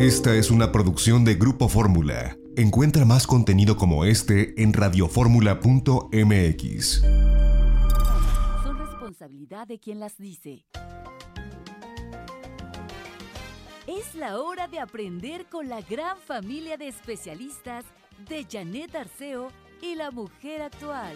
Esta es una producción de Grupo Fórmula. Encuentra más contenido como este en radioformula.mx. Son responsabilidad de quien las dice. Es la hora de aprender con la gran familia de especialistas de Janet Arceo y la mujer actual.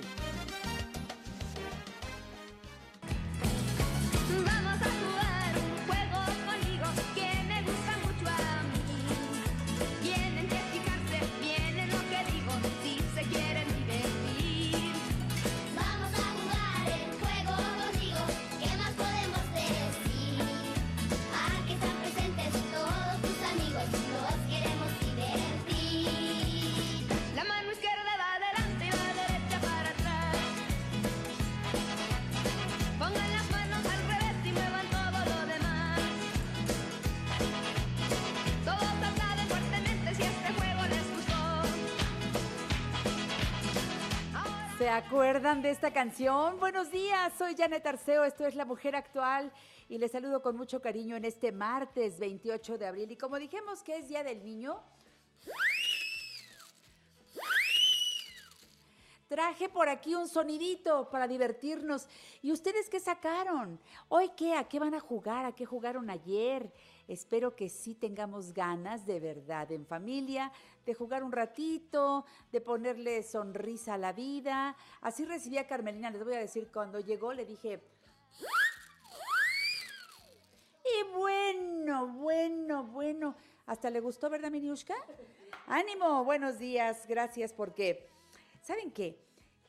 ¿Se acuerdan de esta canción? Buenos días, soy Janet Arceo, esto es La Mujer Actual y les saludo con mucho cariño en este martes 28 de abril. Y como dijimos que es Día del Niño, traje por aquí un sonidito para divertirnos. ¿Y ustedes qué sacaron? ¿Hoy qué? ¿A qué van a jugar? ¿A qué jugaron ayer? Espero que sí tengamos ganas de verdad en familia de jugar un ratito, de ponerle sonrisa a la vida. Así recibí a Carmelina, les voy a decir, cuando llegó le dije... Y bueno, bueno, bueno. Hasta le gustó, ¿verdad, Miniushka? Ánimo, buenos días, gracias, porque, ¿saben qué?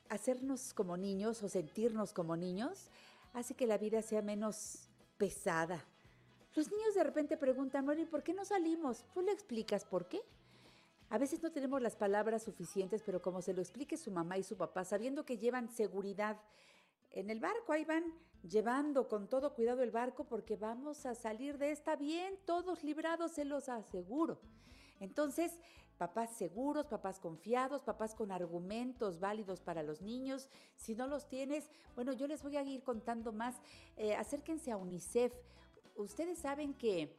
Hacernos como niños o sentirnos como niños hace que la vida sea menos pesada. Los niños de repente preguntan, bueno, ¿y por qué no salimos? ¿Tú le explicas por qué? A veces no tenemos las palabras suficientes, pero como se lo explique su mamá y su papá, sabiendo que llevan seguridad en el barco, ahí van llevando con todo cuidado el barco porque vamos a salir de esta bien, todos librados, se los aseguro. Entonces, papás seguros, papás confiados, papás con argumentos válidos para los niños. Si no los tienes, bueno, yo les voy a ir contando más. Eh, acérquense a UNICEF. Ustedes saben que,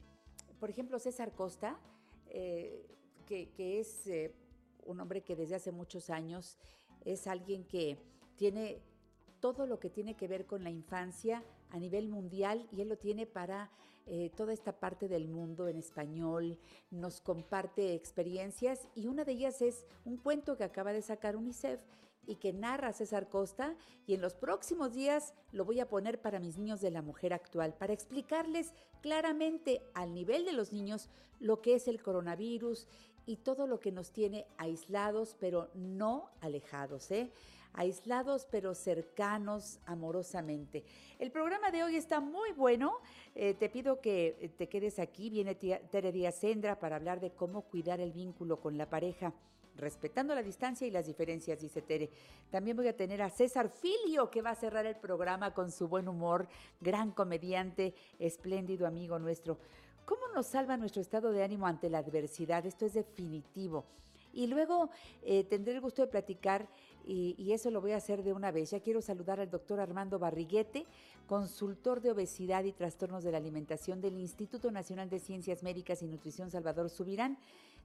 por ejemplo, César Costa, eh, que, es eh, un hombre que desde hace muchos años es alguien que tiene todo lo que tiene que ver con la infancia a nivel mundial y él lo tiene para eh, toda esta parte del mundo en español, nos comparte experiencias y una de ellas es un cuento que acaba de sacar UNICEF y que narra César Costa y en los próximos días lo voy a poner para mis niños de la mujer actual, para explicarles claramente al nivel de los niños lo que es el coronavirus y todo lo que nos tiene aislados, pero no alejados, ¿eh? aislados pero cercanos amorosamente. El programa de hoy está muy bueno. Eh, te pido que eh, te quedes aquí. Viene Tere Díaz Sendra para hablar de cómo cuidar el vínculo con la pareja, respetando la distancia y las diferencias, dice Tere. También voy a tener a César Filio, que va a cerrar el programa con su buen humor, gran comediante, espléndido amigo nuestro. ¿Cómo nos salva nuestro estado de ánimo ante la adversidad? Esto es definitivo. Y luego eh, tendré el gusto de platicar, y, y, eso lo voy a hacer de una vez. Ya quiero saludar al doctor Armando Barriguete, consultor de obesidad y trastornos de la alimentación del Instituto Nacional de Ciencias Médicas y Nutrición Salvador Subirán,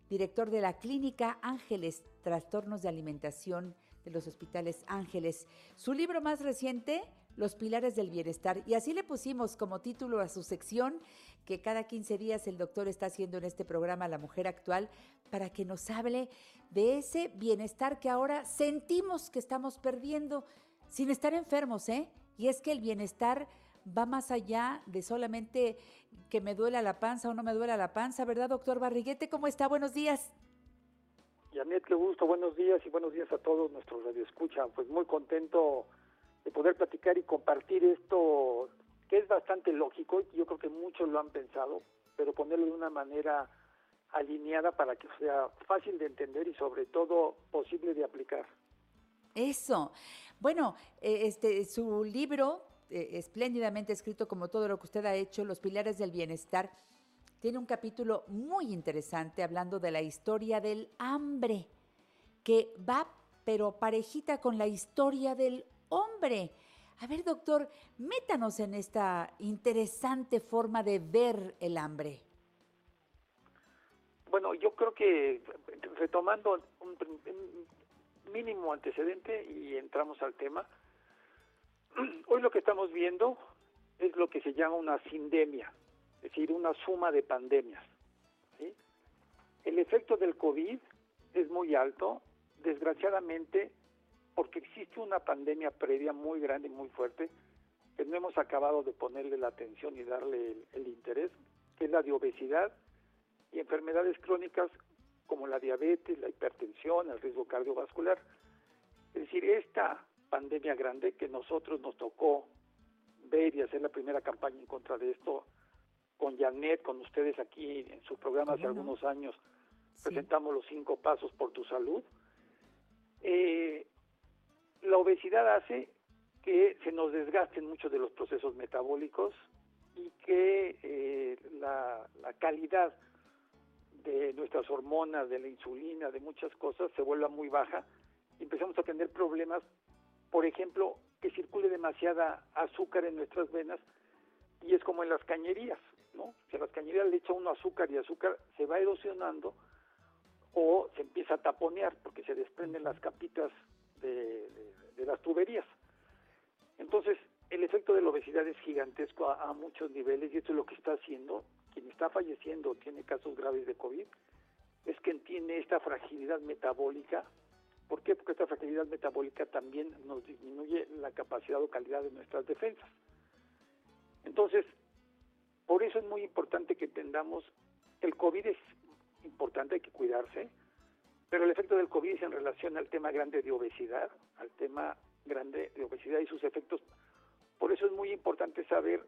director de la Clínica Ángeles, Trastornos de Alimentación de los Hospitales Ángeles. Su libro más reciente, Los Pilares del Bienestar. Y así le pusimos como título a su sección que cada 15 días el doctor está haciendo en este programa La Mujer Actual para que nos hable de ese bienestar que ahora sentimos que estamos perdiendo sin estar enfermos, ¿eh? Y es que el bienestar va más allá de solamente que me duela la panza o no me duela la panza, ¿verdad, doctor Barriguete? ¿Cómo está? Buenos días. Janet, qué gusto, buenos días y buenos días a todos nuestros radioescucha. Pues muy contento de poder platicar y compartir esto que es bastante lógico y yo creo que muchos lo han pensado, pero ponerlo de una manera alineada para que sea fácil de entender y sobre todo posible de aplicar. Eso. Bueno, eh, este, su libro, eh, espléndidamente escrito como todo lo que usted ha hecho, Los Pilares del Bienestar, tiene un capítulo muy interesante hablando de la historia del hambre, que va pero parejita con la historia del hombre. A ver, doctor, métanos en esta interesante forma de ver el hambre. Bueno, yo creo que retomando un, mínimo antecedente y entramos al tema, hoy lo que estamos viendo es lo que se llama una sindemia, es decir, una suma de pandemias. El efecto del COVID es muy alto, desgraciadamente, porque existe una pandemia previa muy grande y muy fuerte, que no hemos acabado de ponerle la atención y darle el interés, que es la de obesidad y enfermedades crónicas como la diabetes, la hipertensión, el riesgo cardiovascular. Es decir, esta pandemia grande que nosotros nos tocó ver y hacer la primera campaña en contra de esto con Janet, con ustedes aquí en su programa hace algunos años, presentamos los cinco pasos por tu salud. Eh, la obesidad hace que se nos desgasten muchos de los procesos metabólicos y que eh, la, calidad de nuestras hormonas, de la insulina, de muchas cosas, se vuelva muy baja y empezamos a tener problemas, por ejemplo, que circule demasiada azúcar en nuestras venas y es como en las cañerías, ¿no? Si a las cañerías le echa uno azúcar y azúcar se va erosionando o se empieza a taponear porque se desprenden las capitas de, las tuberías. Entonces, el efecto de la obesidad es gigantesco a, muchos niveles y esto es lo que está haciendo quien está falleciendo o tiene casos graves de COVID es que tiene esta fragilidad metabólica. ¿Por qué? Porque esta fragilidad metabólica también nos disminuye la capacidad o calidad de nuestras defensas. Entonces, por eso es muy importante que entendamos, el COVID es importante, hay que cuidarse, pero el efecto del COVID en relación al tema grande de obesidad, al tema grande de obesidad y sus efectos. Por eso es muy importante saber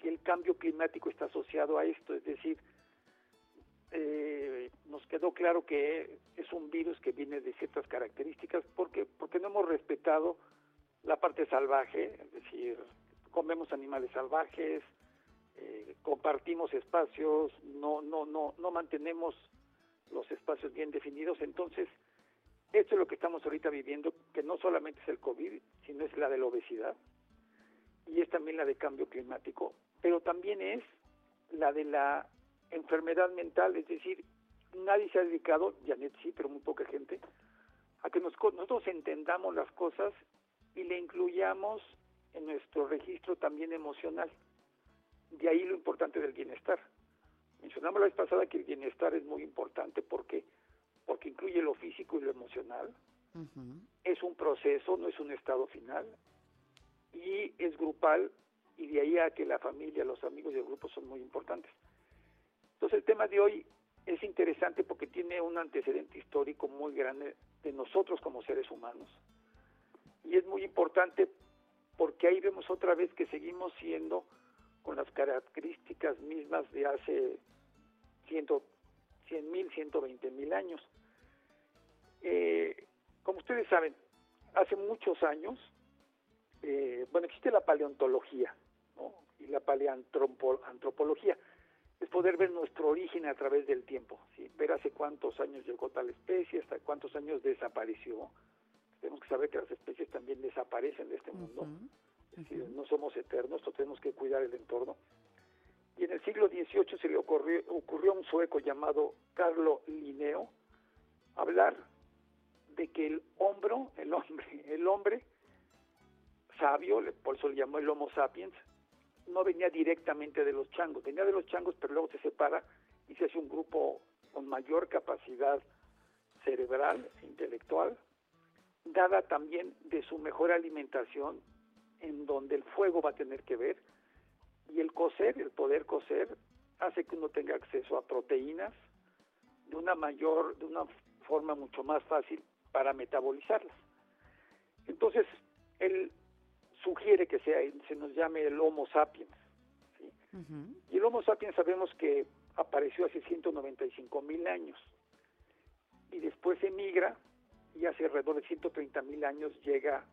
que el cambio climático está asociado a esto, es decir, eh, nos quedó claro que es un virus que viene de ciertas características porque porque no hemos respetado la parte salvaje, es decir, comemos animales salvajes, eh, compartimos espacios, no no no no mantenemos los espacios bien definidos, entonces esto es lo que estamos ahorita viviendo, que no solamente es el COVID, sino es la de la obesidad y es también la de cambio climático pero también es la de la enfermedad mental, es decir, nadie se ha dedicado, Janet sí, pero muy poca gente, a que nosotros entendamos las cosas y le incluyamos en nuestro registro también emocional. De ahí lo importante del bienestar. Mencionamos la vez pasada que el bienestar es muy importante porque porque incluye lo físico y lo emocional. Es un proceso, no es un estado final. Y es grupal y de ahí a que la familia, los amigos y el grupo son muy importantes. Entonces el tema de hoy es interesante porque tiene un antecedente histórico muy grande de nosotros como seres humanos. Y es muy importante porque ahí vemos otra vez que seguimos siendo con las características mismas de hace 100 mil, 120 mil años. Eh, como ustedes saben, hace muchos años, eh, bueno, existe la paleontología, y la paleantropología. Es poder ver nuestro origen a través del tiempo, ¿sí? ver hace cuántos años llegó tal especie, hasta cuántos años desapareció. Tenemos que saber que las especies también desaparecen de este mundo. No somos eternos, tenemos que cuidar el entorno. Y en el siglo XVIII se le ocurrió, ocurrió a un sueco llamado Carlo Linneo hablar de que el hombro, el hombre, el hombre sabio, por eso le llamó el Homo sapiens, no venía directamente de los changos, venía de los changos, pero luego se separa y se hace un grupo con mayor capacidad cerebral intelectual, dada también de su mejor alimentación, en donde el fuego va a tener que ver, y el coser, el poder coser, hace que uno tenga acceso a proteínas de una mayor, de una forma mucho más fácil para metabolizarlas. Entonces, el sugiere que sea, se nos llame el Homo sapiens. Y el Homo sapiens sabemos que apareció hace 195 mil años y después emigra y hace alrededor de 130 mil años llega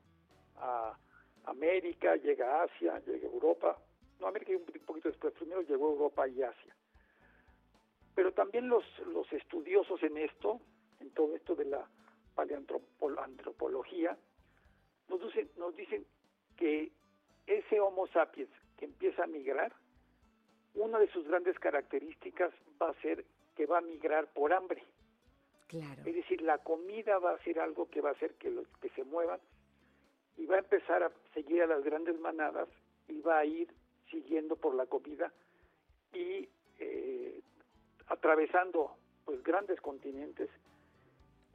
a América, llega a Asia, llega a Europa. No, América un poquito después, primero llegó a Europa y Asia. Pero también los, los estudiosos en esto, en todo esto de la paleantropología, nos dicen, nos dicen que ese Homo sapiens que empieza a migrar, una de sus grandes características va a ser que va a migrar por hambre. Claro. Es decir, la comida va a ser algo que va a hacer que, los, que se muevan y va a empezar a seguir a las grandes manadas y va a ir siguiendo por la comida y eh, atravesando pues grandes continentes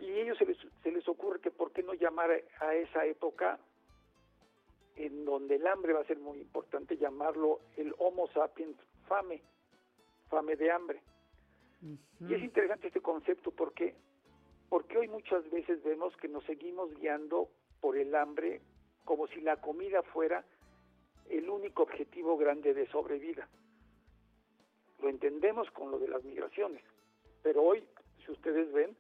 y a ellos se les, se les ocurre que por qué no llamar a esa época en donde el hambre va a ser muy importante llamarlo el Homo sapiens fame, fame de hambre. Y es interesante este concepto porque porque hoy muchas veces vemos que nos seguimos guiando por el hambre como si la comida fuera el único objetivo grande de sobrevida. Lo entendemos con lo de las migraciones, pero hoy, si ustedes ven,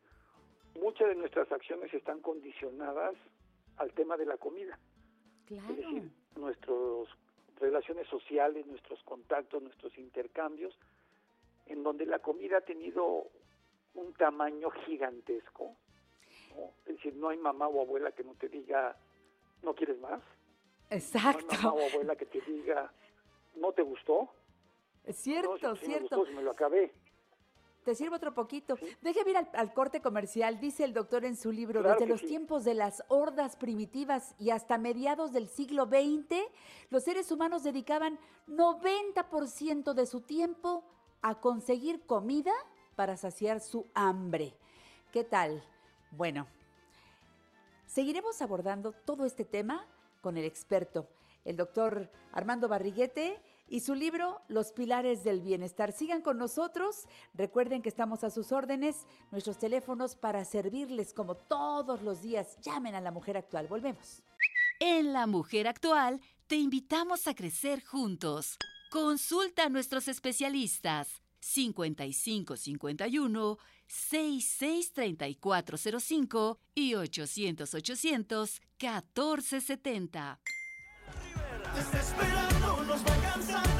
muchas de nuestras acciones están condicionadas al tema de la comida. Claro. Es decir, nuestras relaciones sociales, nuestros contactos, nuestros intercambios, en donde la comida ha tenido un tamaño gigantesco. Es decir, no hay mamá o abuela que no te diga, ¿no quieres más? Exacto. No hay mamá o abuela que te diga, ¿no te gustó? Es cierto, no, si, si cierto. Me, gustó, me lo acabé. Te sirvo otro poquito. Déjeme ir al, al, corte comercial. Dice el doctor en su libro, Claro desde los sí. tiempos de las hordas primitivas y hasta mediados del siglo XX, los seres humanos dedicaban 90% de su tiempo a conseguir comida para saciar su hambre. ¿Qué tal? Bueno, seguiremos abordando todo este tema con el experto, el doctor Armando Barriguete, y su libro Los Pilares del Bienestar. Sigan con nosotros. Recuerden que estamos a sus órdenes. Nuestros teléfonos para servirles como todos los días. Llamen a la mujer actual. Volvemos. En La Mujer Actual te invitamos a crecer juntos. Consulta a nuestros especialistas 5551 663405 y 800 800 1470. Desesperando nos va cansando la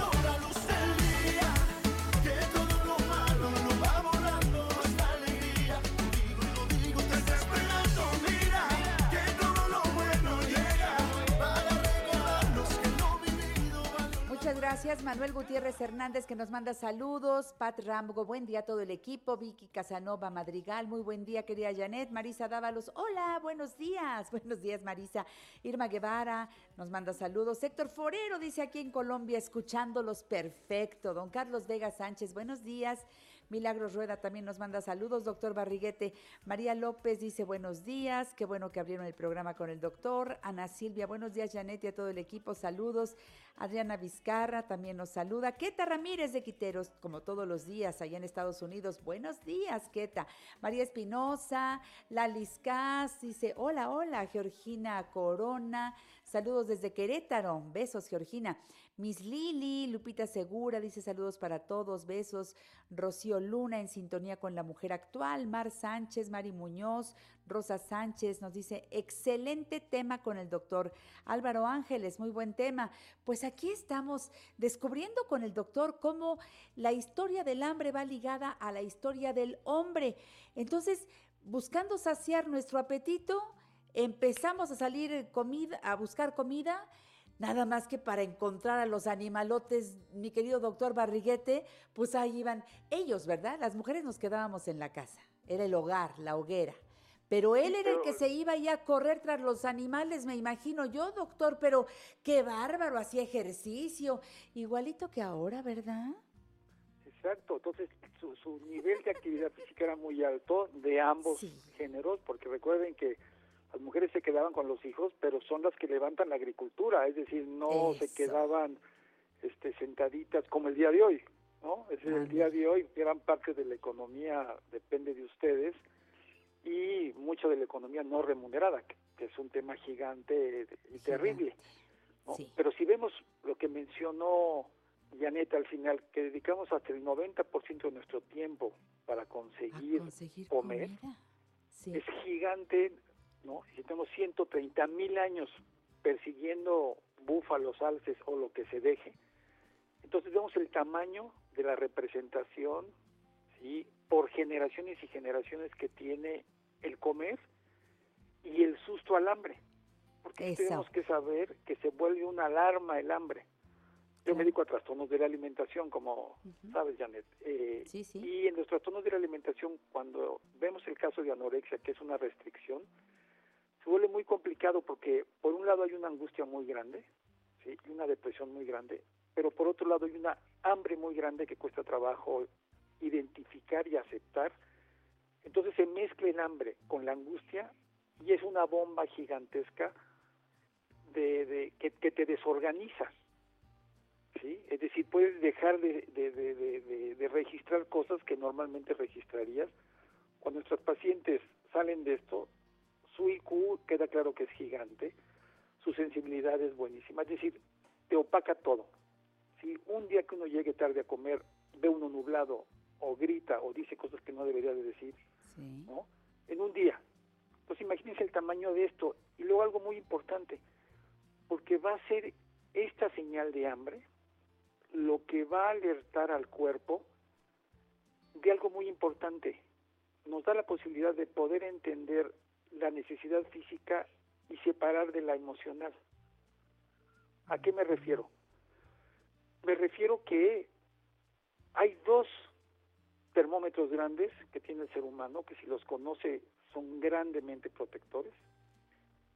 gracias, Manuel Gutiérrez Hernández, que nos manda saludos. Pat Rambo, buen día a todo el equipo. Vicky Casanova Madrigal, muy buen día, querida Janet. Marisa Dávalos, hola, buenos días. Buenos días, Marisa. Irma Guevara nos manda saludos. Héctor Forero dice aquí en Colombia, escuchándolos perfecto. Don Carlos Vega Sánchez, buenos días. Milagros Rueda también nos manda saludos, doctor Barriguete. María López dice buenos días, qué bueno que abrieron el programa con el doctor. Ana Silvia, buenos días, Janet y a todo el equipo, saludos. Adriana Vizcarra también nos saluda. Queta Ramírez de Quiteros, como todos los días allá en Estados Unidos. Buenos días, Queta. María Espinosa, Lalis Cas dice hola, hola. Georgina Corona, saludos desde Querétaro. Besos, Georgina. Miss Lili, Lupita Segura dice saludos para todos, besos. Rocío Luna en sintonía con la mujer actual. Mar Sánchez, Mari Muñoz, Rosa Sánchez nos dice excelente tema con el doctor Álvaro Ángeles, muy buen tema. Pues aquí estamos descubriendo con el doctor cómo la historia del hambre va ligada a la historia del hombre. Entonces, buscando saciar nuestro apetito, empezamos a salir comida, a buscar comida nada más que para encontrar a los animalotes, mi querido doctor Barriguete, pues ahí iban ellos, ¿verdad? Las mujeres nos quedábamos en la casa, era el hogar, la hoguera. Pero él era el que se iba ya a correr tras los animales, me imagino yo, doctor, pero qué bárbaro, hacía ejercicio, igualito que ahora, ¿verdad? Exacto, entonces su, su nivel de actividad física era muy alto de ambos Sí. géneros, porque recuerden que las mujeres se quedaban con los hijos, pero son las que levantan la agricultura, es decir, no se quedaban este, sentaditas como el día de hoy, ¿no? Es decir, el día de hoy gran parte de la economía depende de ustedes y mucho de la economía no remunerada, que, que es un tema gigante y terrible. ¿no? Sí. Pero si vemos lo que mencionó Janet, al final, que dedicamos hasta el 90% de nuestro tiempo para conseguir, conseguir comer. Sí. es gigante, ¿no? Si tenemos 130 mil años persiguiendo búfalos, alces o lo que se deje, entonces vemos el tamaño de la representación, ¿sí? Por generaciones y generaciones que tiene el comer y el susto al hambre. Porque Eso. tenemos que saber que se vuelve una alarma el hambre. Yo me dedico a trastornos de la alimentación, como sabes, Janet. Eh, Sí, sí. Y en los trastornos de la alimentación, cuando vemos el caso de anorexia, que es una restricción, se vuelve muy complicado porque por un lado hay una angustia muy grande, ¿sí? y una depresión muy grande, pero por otro lado hay una hambre muy grande que cuesta trabajo identificar y aceptar. Entonces se mezcla el hambre con la angustia y es una bomba gigantesca de, que, te desorganiza. ¿sí? Es decir, puedes dejar de, de- de- de- de- de registrar cosas que normalmente registrarías. Cuando nuestros pacientes salen de esto, su IQ queda claro que es gigante, su sensibilidad es buenísima, es decir, te opaca todo. Si un día que uno llegue tarde a comer, ve uno nublado o grita o dice cosas que no debería de decir, Sí. ¿no? En un día. Pues imagínense el tamaño de esto. Y luego algo muy importante, porque va a ser esta señal de hambre lo que va a alertar al cuerpo de algo muy importante. Nos da la posibilidad de poder entender la necesidad física y separar de la emocional. ¿A qué me refiero? Me refiero que hay dos termómetros grandes que tiene el ser humano, que si los conoce son grandemente protectores.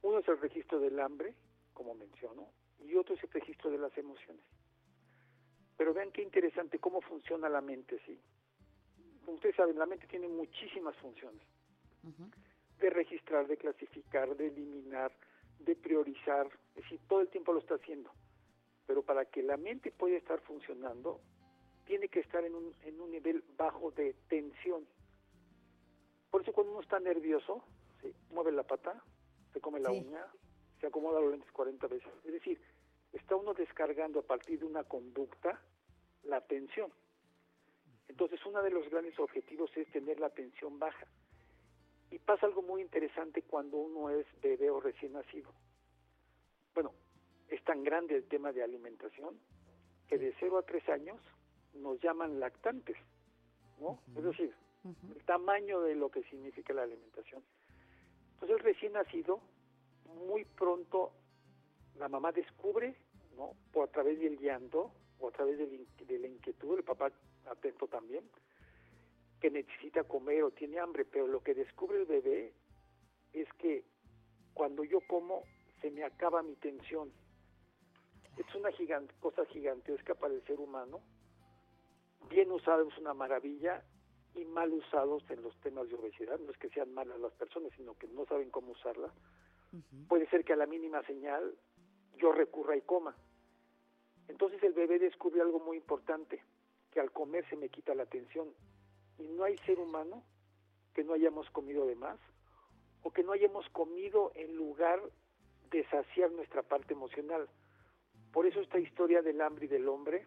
Uno es el registro del hambre, como menciono, y otro es el registro de las emociones. Pero vean qué interesante cómo funciona la mente, sí. Como ustedes saben, la mente tiene muchísimas funciones. De registrar, de clasificar, de eliminar, de priorizar, es decir, todo el tiempo lo está haciendo. Pero para que la mente pueda estar funcionando, tiene que estar en un, en un nivel bajo de tensión. Por eso cuando uno está nervioso, ¿sí? mueve la pata, se come la Sí. uña, se acomoda los lentes 40 veces. Es decir, está uno descargando a partir de una conducta la tensión. Entonces, uno de los grandes objetivos es tener la tensión baja. Y pasa algo muy interesante cuando uno es bebé o recién nacido. Bueno, es tan grande el tema de alimentación que de 0 a 3 años nos llaman lactantes, ¿no? Es decir, el tamaño de lo que significa la alimentación. Entonces el recién nacido, muy pronto la mamá descubre, ¿no? Por a través del llanto o a través del de la inquietud, el papá atento también, que necesita comer o tiene hambre, pero lo que descubre el bebé es que cuando yo como se me acaba mi tensión. Es una gigan- cosa gigantesca para el ser humano. Bien usado es una maravilla y mal usados en los temas de obesidad. No es que sean malas las personas, sino que no saben cómo usarla. Puede ser que a la mínima señal yo recurra y coma. Entonces el bebé descubre algo muy importante, que al comer se me quita la tensión. Y no hay ser humano que no hayamos comido de más o que no hayamos comido en lugar de saciar nuestra parte emocional. Por eso esta historia del hambre y del hombre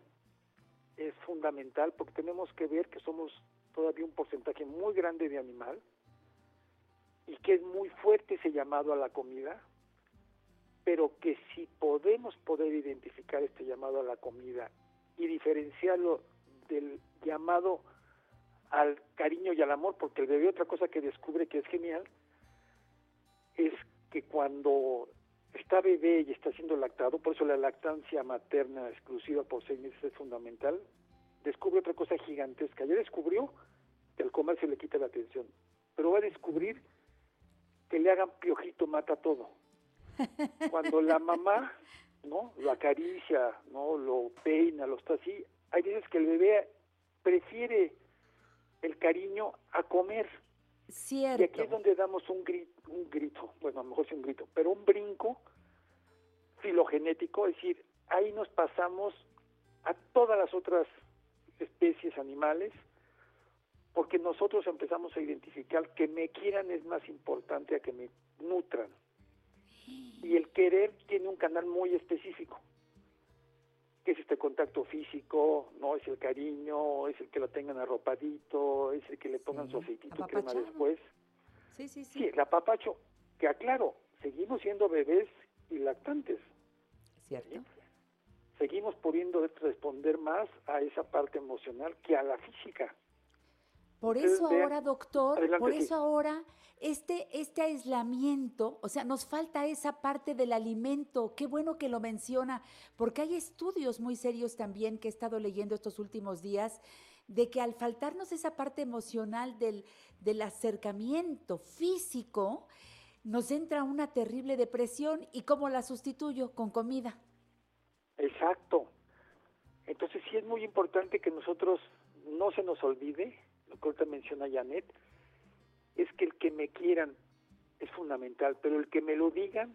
es fundamental porque tenemos que ver que somos todavía un porcentaje muy grande de animal y que es muy fuerte ese llamado a la comida, pero que si podemos poder identificar este llamado a la comida y diferenciarlo del llamado al cariño y al amor, porque el bebé otra cosa que descubre que es genial es que cuando está bebé y está siendo lactado, por eso la lactancia materna exclusiva por seis meses es fundamental, descubre otra cosa gigantesca. Ya descubrió que al comer se le quita la atención, pero va a descubrir que le hagan piojito mata todo. Cuando la mamá, ¿no? Lo acaricia, ¿no? Lo peina, lo está así, hay veces que el bebé prefiere el cariño a comer. Y Cierto. aquí es donde damos un grito, un grito, bueno, a lo mejor sí un grito, pero un brinco filogenético, es decir, ahí nos pasamos a todas las otras especies animales, porque nosotros empezamos a identificar que me quieran es más importante a que me nutran. Y el querer tiene un canal muy específico. Que es este contacto físico, no es el cariño, es el que lo tengan arropadito, es el que le pongan Sí, su aceitito y crema después. Sí, sí, sí. Sí, el apapacho, que aclaro, seguimos siendo bebés y lactantes. ¿Cierto? Seguimos pudiendo responder más a esa parte emocional que a la física. Por eso ahora, doctor, Adelante, por sí. eso ahora este, este aislamiento, o sea, nos falta esa parte del alimento. Qué bueno que lo menciona, porque hay estudios muy serios también que he estado leyendo estos últimos días de que al faltarnos esa parte emocional del, del acercamiento físico, nos entra una terrible depresión. ¿Y cómo la sustituyo? Con comida. Exacto. Entonces sí es muy importante que nosotros no se nos olvide, lo que ahorita menciona Janet, es que el que me quieran es fundamental, pero el que me lo digan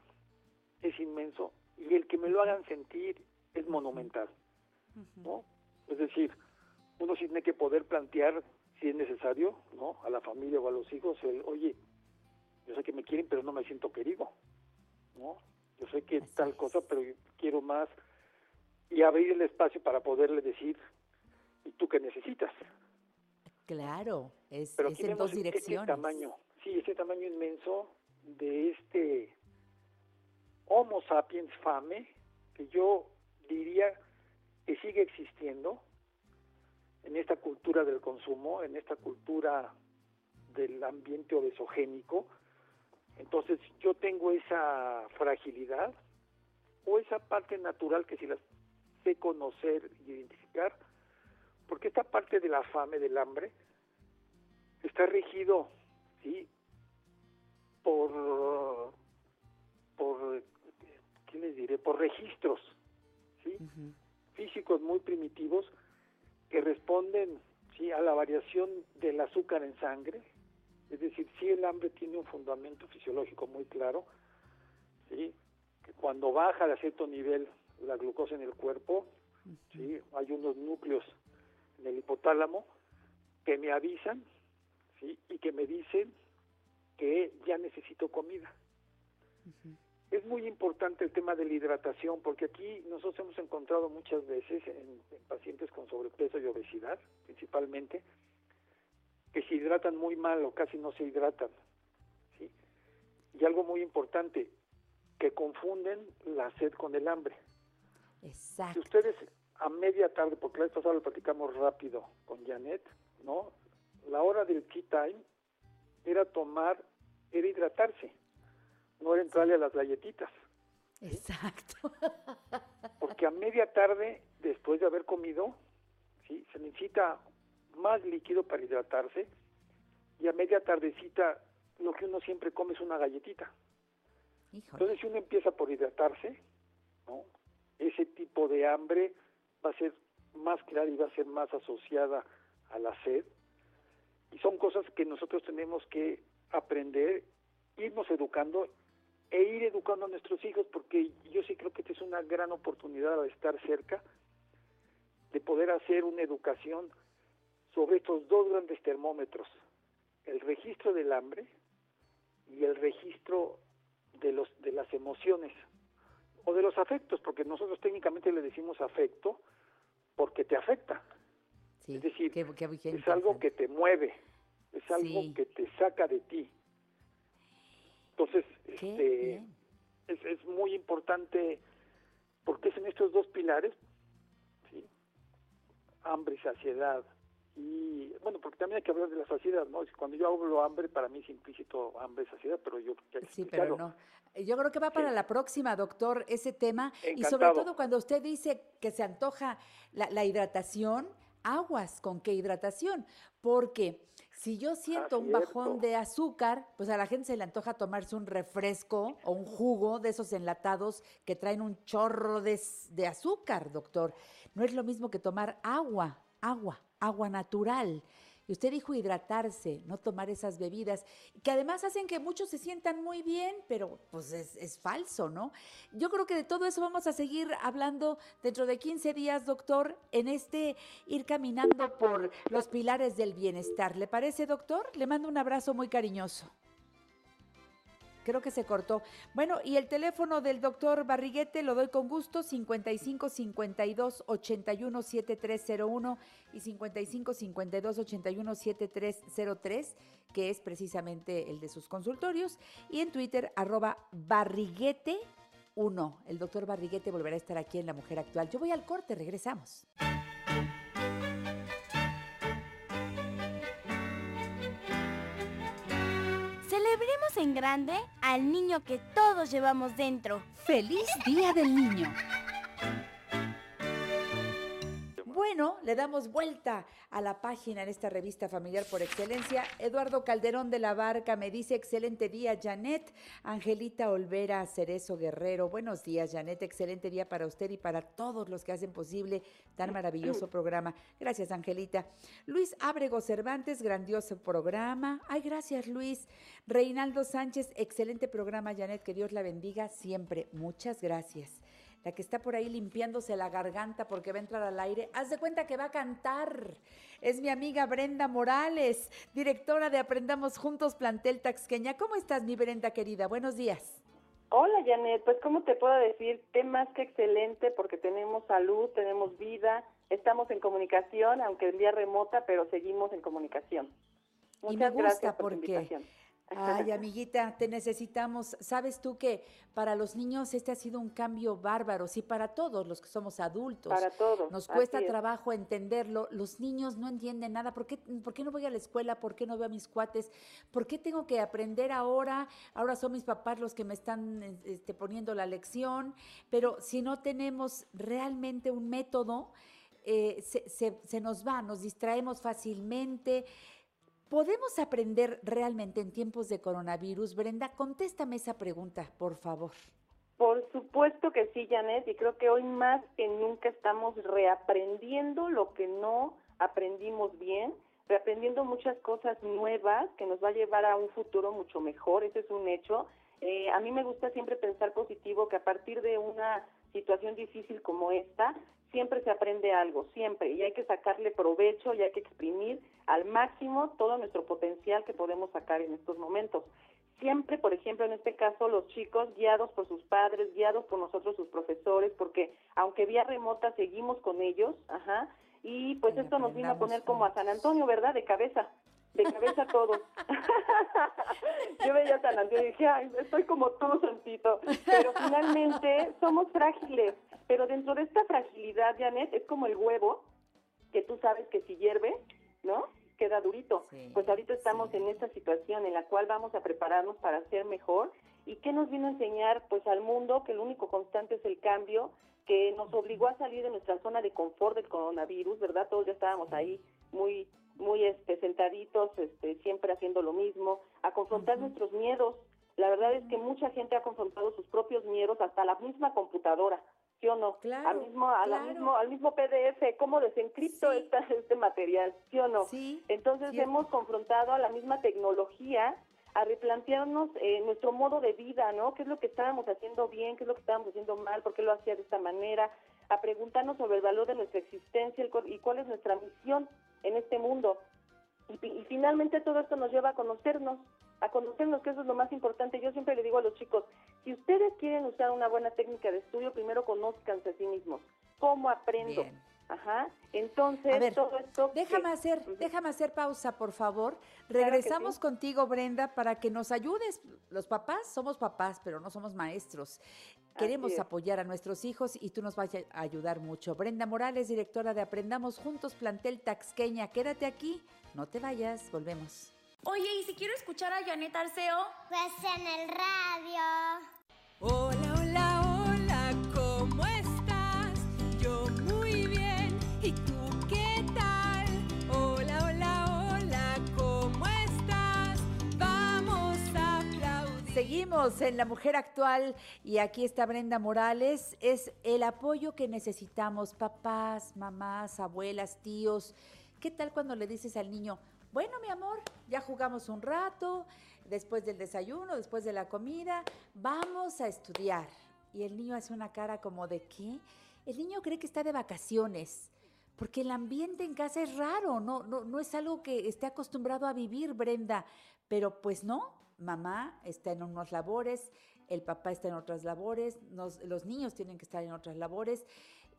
es inmenso y el que me lo hagan sentir es monumental, ¿no? Es decir, uno sí tiene que poder plantear si es necesario, ¿no? A la familia o a los hijos, el, oye, yo sé que me quieren, pero no me siento querido, ¿no? Yo sé que Así tal es. cosa, pero yo quiero más y abrir el espacio para poderle decir, ¿y tú qué necesitas? Claro, es, Pero es aquí en dos direcciones. ese tamaño, sí, ese tamaño inmenso de este Homo sapiens fame, que yo diría que sigue existiendo en esta cultura del consumo, en esta cultura del ambiente obesogénico. Entonces yo tengo esa fragilidad o esa parte natural que si la sé conocer y identificar, porque esta parte de la fame, del hambre, está regido, ¿sí? Por, por, ¿qué les diré? Por registros, ¿sí? Físicos muy primitivos que responden, ¿sí? A la variación del azúcar en sangre, es decir, si el hambre tiene un fundamento fisiológico muy claro, ¿sí? Que cuando baja a cierto nivel la glucosa en el cuerpo, ¿sí? Hay unos núcleos en el hipotálamo que me avisan, ¿sí? Y que me dicen que ya necesito comida. Es muy importante el tema de la hidratación porque aquí nosotros hemos encontrado muchas veces en, en pacientes con sobrepeso y obesidad, principalmente, que se hidratan muy mal o casi no se hidratan. ¿sí? Y algo muy importante, que confunden la sed con el hambre. Si Exacto. ustedes a media tarde, porque la vez pasada lo platicamos rápido con Janet, ¿no? La hora del tea time era tomar, era hidratarse, no era entrarle a las galletitas. Exacto. Porque a media tarde, después de haber comido, ¿sí? se necesita más líquido para hidratarse y a media tardecita lo que uno siempre come es una galletita. Híjole. Entonces, si uno empieza por hidratarse, ¿no? ese tipo de hambre va a ser más clara y va a ser más asociada a la sed. Y son cosas que nosotros tenemos que aprender, irnos educando e ir educando a nuestros hijos, porque yo sí creo que esta es una gran oportunidad de estar cerca, de poder hacer una educación sobre estos dos grandes termómetros, el registro del hambre y el registro de los de las emociones o de los afectos, porque nosotros técnicamente le decimos afecto porque te afecta, Sí, es decir, qué- qué bien es algo que te mueve, es algo Sí. que te saca de ti. Entonces, este, es, es muy importante porque es en estos dos pilares, ¿sí? hambre y saciedad. Y bueno, porque también hay que hablar de la saciedad, ¿no? Cuando yo hablo hambre, para mí es implícito hambre y saciedad, pero yo Sí, pero no. Yo creo que va para Sí. la próxima, doctor, ese tema. Y sobre todo cuando usted dice que se antoja la, la hidratación, aguas con qué hidratación. Porque si yo siento un bajón de azúcar, pues a la gente se le antoja tomarse un refresco o un jugo de esos enlatados que traen un chorro de, de azúcar, doctor. No es lo mismo que tomar agua, agua, agua natural. Y usted dijo hidratarse, no tomar esas bebidas, que además hacen que muchos se sientan muy bien, pero pues es, es falso, ¿no? Yo creo que de todo eso vamos a seguir hablando dentro de 15 días, doctor, en este ir caminando por los pilares del bienestar. ¿Le parece, doctor? Le mando un abrazo muy cariñoso. Creo que se cortó. Bueno, y el teléfono del doctor Barriguete lo doy con gusto, 55 52 81 7301 y 55 52 81 7303, que es precisamente el de sus consultorios. Y en Twitter, arroba Barriguete 1. El doctor Barriguete volverá a estar aquí en La Mujer Actual. Yo voy al corte, regresamos. En grande al niño que todos llevamos dentro. ¡Feliz Día del Niño! Bueno, le damos vuelta a la página en esta revista familiar por excelencia. Eduardo Calderón de la Barca me dice, excelente día, Janet. Angelita Olvera Cerezo Guerrero, buenos días, Janet. Excelente día para usted y para todos los que hacen posible tan maravilloso programa. Gracias, Angelita. Luis Ábrego Cervantes, grandioso programa. Ay, gracias, Luis. Reinaldo Sánchez, excelente programa, Janet. Que Dios la bendiga siempre. Muchas gracias la que está por ahí limpiándose la garganta porque va a entrar al aire, haz de cuenta que va a cantar. Es mi amiga Brenda Morales, directora de Aprendamos Juntos Plantel Taxqueña. ¿Cómo estás, mi Brenda querida? Buenos días. Hola Janet, pues cómo te puedo decir, qué más que excelente porque tenemos salud, tenemos vida, estamos en comunicación, aunque en vía remota, pero seguimos en comunicación. y me Muchas gusta gracias por tu porque, invitación. Ay amiguita, te necesitamos. Sabes tú que para los niños este ha sido un cambio bárbaro, sí, para todos los que somos adultos. Para todos, Nos cuesta trabajo entenderlo. Los niños no entienden nada. ¿Por qué, ¿Por qué no voy a la escuela? ¿Por qué no veo a mis cuates? ¿Por qué tengo que aprender ahora? Ahora son mis papás los que me están eh, este, poniendo la lección. Pero si no tenemos realmente un método, eh, se, se- se nos va, nos distraemos fácilmente. ¿Podemos aprender realmente en tiempos de coronavirus? Brenda, contéstame esa pregunta, por favor. Por supuesto que sí, Janet, y creo que hoy más que nunca estamos reaprendiendo lo que no aprendimos bien, reaprendiendo muchas cosas nuevas que nos va a llevar a un futuro mucho mejor, ese es un hecho. Eh, a mí me gusta siempre pensar positivo, que a partir de una situación difícil como esta, siempre se aprende algo, siempre, y hay que sacarle provecho y hay que exprimir al máximo todo nuestro potencial que podemos sacar en estos momentos. Siempre, por ejemplo, en este caso, los chicos guiados por sus padres, guiados por nosotros, sus profesores, porque aunque vía remota seguimos con ellos, ajá, y pues esto nos vino a poner como a San Antonio, ¿verdad? De cabeza, de cabeza todos. Yo veía a San y dije, ay, estoy como tú, Santito, pero finalmente somos frágiles, pero dentro de esta fragilidad, Janet, es como el huevo, que tú sabes que si hierve, ¿no? Queda durito. Sí, pues ahorita estamos sí. en esta situación en la cual vamos a prepararnos para ser mejor. ¿Y qué nos vino a enseñar? Pues al mundo que el único constante es el cambio, que nos obligó a salir de nuestra zona de confort del coronavirus, ¿verdad? Todos ya estábamos ahí muy muy este sentaditos, este siempre haciendo lo mismo, a confrontar nuestros miedos. La verdad es que mucha gente ha confrontado sus propios miedos hasta la misma computadora. ¿Sí o no? Claro, al mismo, a la mismo, al mismo PDF, cómo desencripto Sí. esta, este material, ¿sí o no? Sí, Entonces cierto. hemos confrontado a la misma tecnología a replantearnos eh, nuestro modo de vida, ¿no? ¿Qué es lo que estábamos haciendo bien? ¿Qué es lo que estábamos haciendo mal? ¿Por qué lo hacía de esta manera? A preguntarnos sobre el valor de nuestra existencia y cuál es nuestra misión en este mundo. Y, y finalmente todo esto nos lleva a conocernos, a conocernos, que eso es lo más importante. Yo siempre le digo a los chicos, si ustedes quieren usar una buena técnica de estudio, primero conózcanse a sí mismos. ¿Cómo aprendo? Bien. Ajá. Entonces, ver, todo esto... Déjame que- hacer, déjame hacer pausa, por favor. Regresamos sí. contigo, Brenda, para que nos ayudes. Los papás somos papás, pero no somos maestros. Queremos apoyar a nuestros hijos y tú nos vas a ayudar mucho. Brenda Morales, directora de Aprendamos Juntos Plantel Taxqueña. Quédate aquí, no te vayas, volvemos. Oye, ¿y si quiero escuchar a Janet Arceo? Pues en el radio. Hola, hola, En La Mujer Actual y aquí está Brenda Morales. Es el apoyo que necesitamos, papás, mamás, abuelas, tíos. ¿Qué tal cuando le dices al niño, bueno, mi amor, ya jugamos un rato, después del desayuno, después de la comida, vamos a estudiar? Y el niño hace una cara como de qué? El niño cree que está de vacaciones. Porque el ambiente en casa es raro, no, no, no es algo que esté acostumbrado a vivir, Brenda. Pero pues no, mamá está en unas labores, el papá está en otras labores, nos- los niños tienen que estar en otras labores.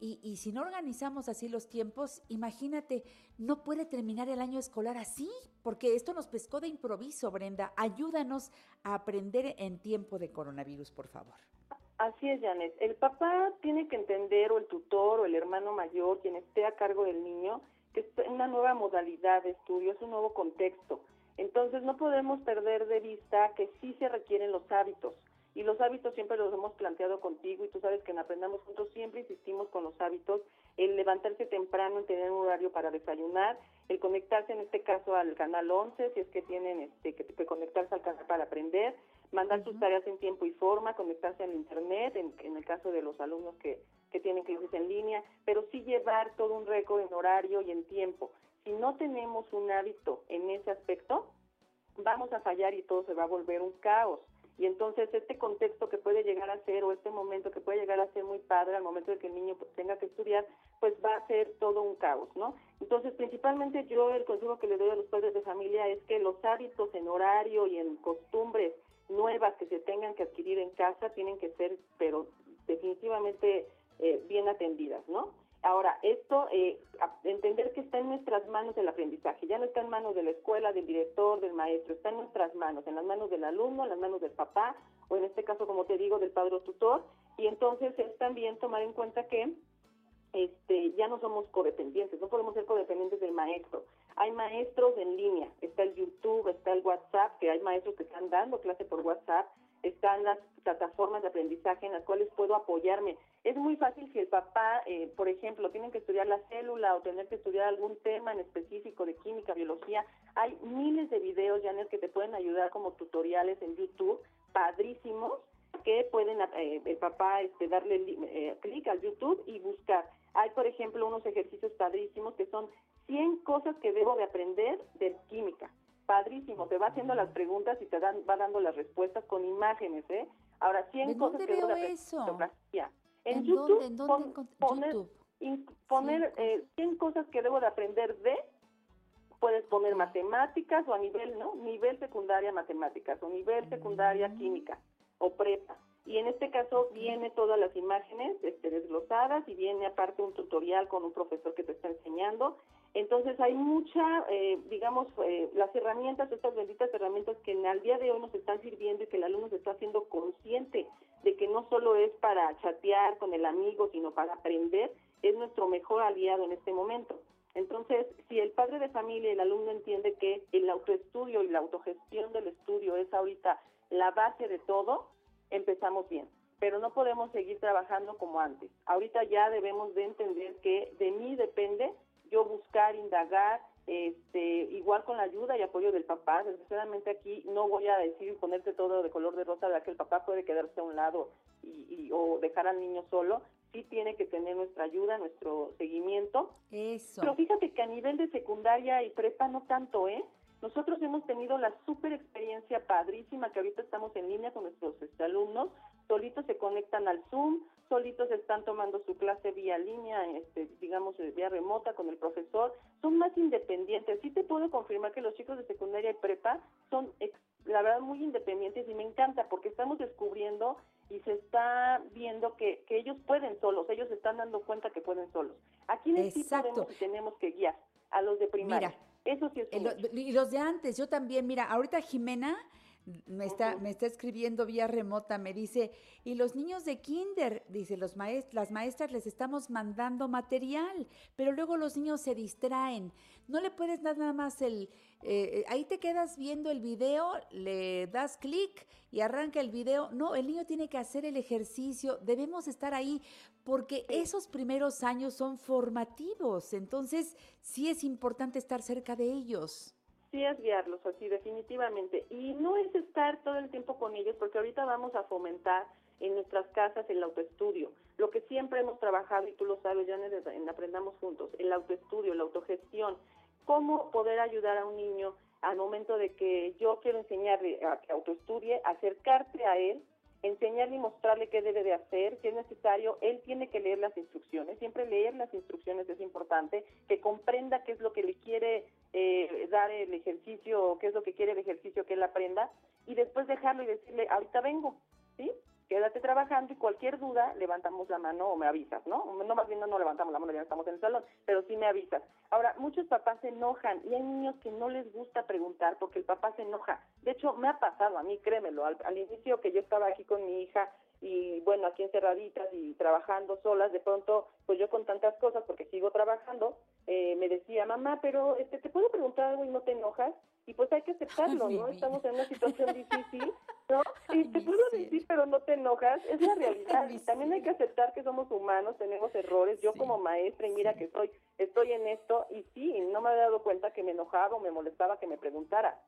Y, y si no organizamos así los tiempos, imagínate, no puede terminar el año escolar así, porque esto nos pescó de improviso, Brenda. Ayúdanos a aprender en tiempo de coronavirus, por favor. Así es, Janet. El papá tiene que entender, o el tutor, o el hermano mayor, quien esté a cargo del niño, que es una nueva modalidad de estudio, es un nuevo contexto. Entonces, no podemos perder de vista que sí se requieren los hábitos. Y los hábitos siempre los hemos planteado contigo, y tú sabes que en Aprendamos Juntos siempre insistimos con los hábitos, el levantarse temprano, en tener un horario para desayunar, el conectarse en este caso al canal 11, si es que tienen este, que, que conectarse al canal para aprender, mandar sus tareas en tiempo y forma, conectarse al internet, en, en el caso de los alumnos que, que tienen clases en línea, pero sí llevar todo un récord en horario y en tiempo. Si no tenemos un hábito en ese aspecto, vamos a fallar y todo se va a volver un caos. Y entonces este contexto que puede llegar a ser, o este momento que puede llegar a ser muy padre al momento de que el niño pues, tenga que estudiar, pues va a ser todo un caos, ¿no? Entonces, principalmente yo el consejo que le doy a los padres de familia es que los hábitos en horario y en costumbres nuevas que se tengan que adquirir en casa tienen que ser, pero definitivamente eh, bien atendidas, ¿no? Ahora, esto, eh, entender que está en nuestras manos el aprendizaje, ya no está en manos de la escuela, del director, del maestro, está en nuestras manos, en las manos del alumno, en las manos del papá, o en este caso, como te digo, del padre o tutor, y entonces es también tomar en cuenta que este, ya no somos codependientes, no podemos ser codependientes del maestro. Hay maestros en línea, está el YouTube, está el WhatsApp, que hay maestros que están dando clase por WhatsApp, están las plataformas de aprendizaje en las cuales puedo apoyarme. Es muy fácil si el papá, eh, por ejemplo, tienen que estudiar la célula o tener que estudiar algún tema en específico de química, biología. Hay miles de videos, Janet, que te pueden ayudar como tutoriales en YouTube, padrísimos, que pueden eh, el papá este, darle eh, clic al YouTube y buscar. Hay, por ejemplo, unos ejercicios padrísimos que son 100 cosas que debo de aprender de química. Padrísimo, te va haciendo las preguntas y te dan, va dando las respuestas con imágenes, ¿eh? Ahora, 100 ¿De cosas dónde que debo de veo aprender eso? fotografía. En, ¿En YouTube, dónde? ¿En dónde pon- encont- poner, YouTube? in- poner eh, 100 cosas que debo de aprender de, puedes poner matemáticas o a nivel, ¿no? Nivel secundaria matemáticas o nivel secundaria Mm. química o prepa. Y en este caso viene todas las imágenes este, desglosadas y viene aparte un tutorial con un profesor que te está enseñando. Entonces hay mucha, eh, digamos, eh, las herramientas, estas benditas herramientas que en, al día de hoy nos están sirviendo y que el alumno se está haciendo consciente de que no solo es para chatear con el amigo, sino para aprender, es nuestro mejor aliado en este momento. Entonces, si el padre de familia el alumno entiende que el autoestudio y la autogestión del estudio es ahorita la base de todo, empezamos bien. Pero no podemos seguir trabajando como antes. Ahorita ya debemos de entender que de mí depende yo buscar, indagar, este, igual con la ayuda y apoyo del papá. Desgraciadamente aquí no voy a decir ponerte todo de color de rosa, ya que el papá puede quedarse a un lado y, y- o dejar al niño solo. Sí tiene que tener nuestra ayuda, nuestro seguimiento. Eso. Pero fíjate que a nivel de secundaria y prepa no tanto, ¿eh? Nosotros hemos tenido la super experiencia padrísima que ahorita estamos en línea con nuestros este, alumnos, solitos se conectan al Zoom, solitos están tomando su clase vía línea, este, digamos, eh, vía remota con el profesor, son más independientes. Sí te puedo confirmar que los chicos de secundaria y prepa son, la verdad, muy independientes y me encanta porque estamos descubriendo y se está viendo que, que ellos pueden solos, ellos se están dando cuenta que pueden solos. ¿A quiénes sí Exacto. podemos y tenemos que guiar? A los de primaria. Mira, Eso sí es Eh, lo- y los de antes, yo también, mira, ahorita Jimena me está, me está escribiendo vía remota, me dice, y los niños de kinder, dice, los maest las maestras les estamos mandando material, pero luego los niños se distraen. No le puedes dar nada más el, eh, ahí te quedas viendo el video, le das clic y arranca el video. No, el niño tiene que hacer el ejercicio, debemos estar ahí porque esos primeros años son formativos, entonces sí es importante estar cerca de ellos. Sí es guiarlos así, definitivamente. Y no es estar todo el tiempo con ellos, porque ahorita vamos a fomentar en nuestras casas el autoestudio. Lo que siempre hemos trabajado, y tú lo sabes, ya en Aprendamos Juntos, el autoestudio, la autogestión. Cómo poder ayudar a un niño al momento de que yo quiero enseñarle a que autoestudie, acercarte a él enseñarle y mostrarle qué debe de hacer, si es necesario, él tiene que leer las instrucciones, siempre leer las instrucciones es importante, que comprenda qué es lo que le quiere eh, dar el ejercicio, qué es lo que quiere el ejercicio que él aprenda, y después dejarlo y decirle, ahorita vengo. Quédate trabajando y cualquier duda, levantamos la mano o me avisas, ¿no? No más bien no, levantamos la mano, ya estamos en el salón, pero sí me avisas. Ahora, muchos papás se enojan y hay niños que no les gusta preguntar porque el papá se enoja. De hecho, me ha pasado a mí, créemelo, al, al inicio que yo estaba aquí con mi hija y bueno, aquí encerraditas y trabajando solas, de pronto, pues yo con tantas cosas, porque sigo trabajando, eh, me decía, mamá, pero este, ¿te puedo preguntar algo y no te enojas? Y pues hay que aceptarlo, ¿no? Estamos en una situación difícil, ¿no? Y te puedo decir, pero no te enojas, es la realidad. Y también hay que aceptar que somos humanos, tenemos errores. Yo como maestra, y mira que soy, estoy en esto, y sí, no me había dado cuenta que me enojaba o me molestaba que me preguntara.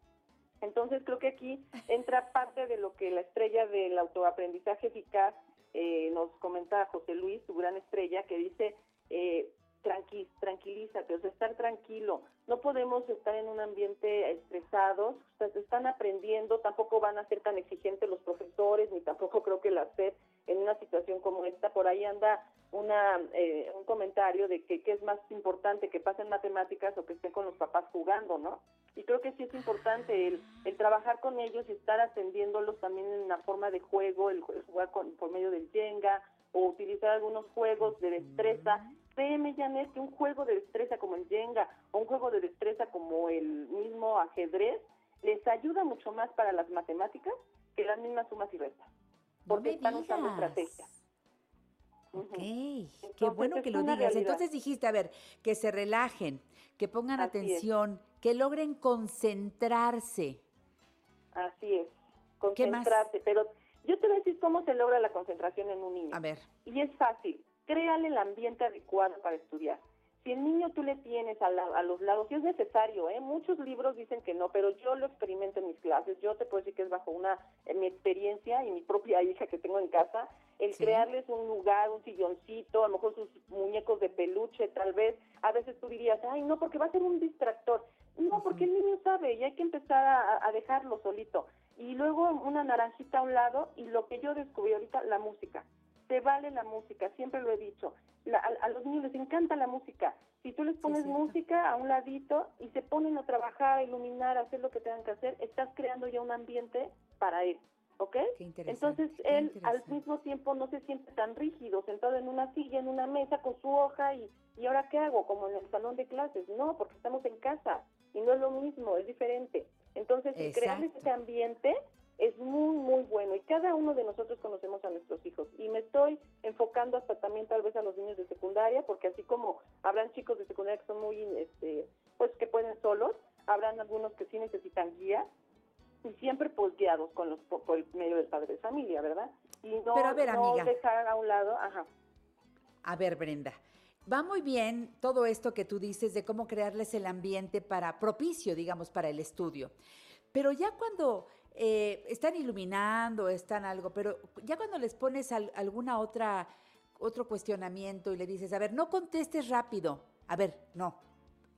Entonces creo que aquí entra parte de lo que la estrella del autoaprendizaje eficaz eh, nos comenta José Luis, su gran estrella, que dice, eh, tranqui, tranquilízate, o sea, estar tranquilo. No podemos estar en un ambiente estresados, o sea, se están aprendiendo, tampoco van a ser tan exigentes los profesores, ni tampoco creo que la SED en una situación como esta. Por ahí anda una, eh, un comentario de que qué es más importante, que pasen matemáticas o que estén con los papás jugando, ¿no? Y creo que sí es importante el, el trabajar con ellos y estar atendiéndolos también en una forma de juego, el, el jugar con, por medio del Jenga o utilizar algunos juegos de destreza. Créeme, Janet, que un juego de destreza como el Jenga o un juego de destreza como el mismo ajedrez les ayuda mucho más para las matemáticas que las mismas sumas y restas. Porque me están usando digas. estrategia. Ok, qué Entonces, bueno es que lo digas. realidad. Entonces dijiste, a ver, que se relajen, que pongan Así es. atención, que logren concentrarse. Así es, ¿Qué más? concentrarse. Pero yo te voy a decir cómo se logra la concentración en un niño. A ver. Y es fácil, créale el ambiente adecuado para estudiar. Si el niño tú le tienes a, la- a los lados, si es necesario, ¿eh? muchos libros dicen que no, pero yo lo experimento en mis clases, yo te puedo decir que es bajo una mi experiencia y mi propia hija que tengo en casa, el Sí. crearles un lugar, un silloncito, a lo mejor sus muñecos de peluche, tal vez, a veces tú dirías, ay, no, porque va a ser un distractor. No, porque el niño sabe y hay que empezar a, a dejarlo solito. Y luego una naranjita a un lado y lo que yo descubrí ahorita, la música. Te vale la música, siempre lo he dicho. La- a, a los niños les encanta la música. Si tú les pones música a un ladito y se ponen a trabajar, a iluminar, a hacer lo que tengan que hacer, estás creando ya un ambiente para él, ¿ok? Entonces él al mismo tiempo no se siente tan rígido, sentado en una silla, en una mesa con su hoja y, y ahora qué hago, como en el salón de clases. No, porque estamos en casa y no es lo mismo, es diferente. Entonces, Exacto. ese ambiente es muy, muy bueno y cada uno de nosotros conocemos a nuestros hijos y me estoy enfocando hasta también tal vez a los niños de secundaria porque así como habrán chicos de secundaria que son muy, este, pues que pueden solos, habrán algunos que sí necesitan guía y siempre pues guiados con los, por, por el medio del padre de familia, ¿verdad? Y no, Pero a ver, no amiga. dejar a un lado, ajá. A ver, Brenda, va muy bien todo esto que tú dices de cómo crearles el ambiente para propicio, digamos, para el estudio. Pero ya cuando eh, están iluminando, están algo, pero ya cuando les pones al- alguna otra otro cuestionamiento y le dices, a ver, no contestes rápido. A ver, no.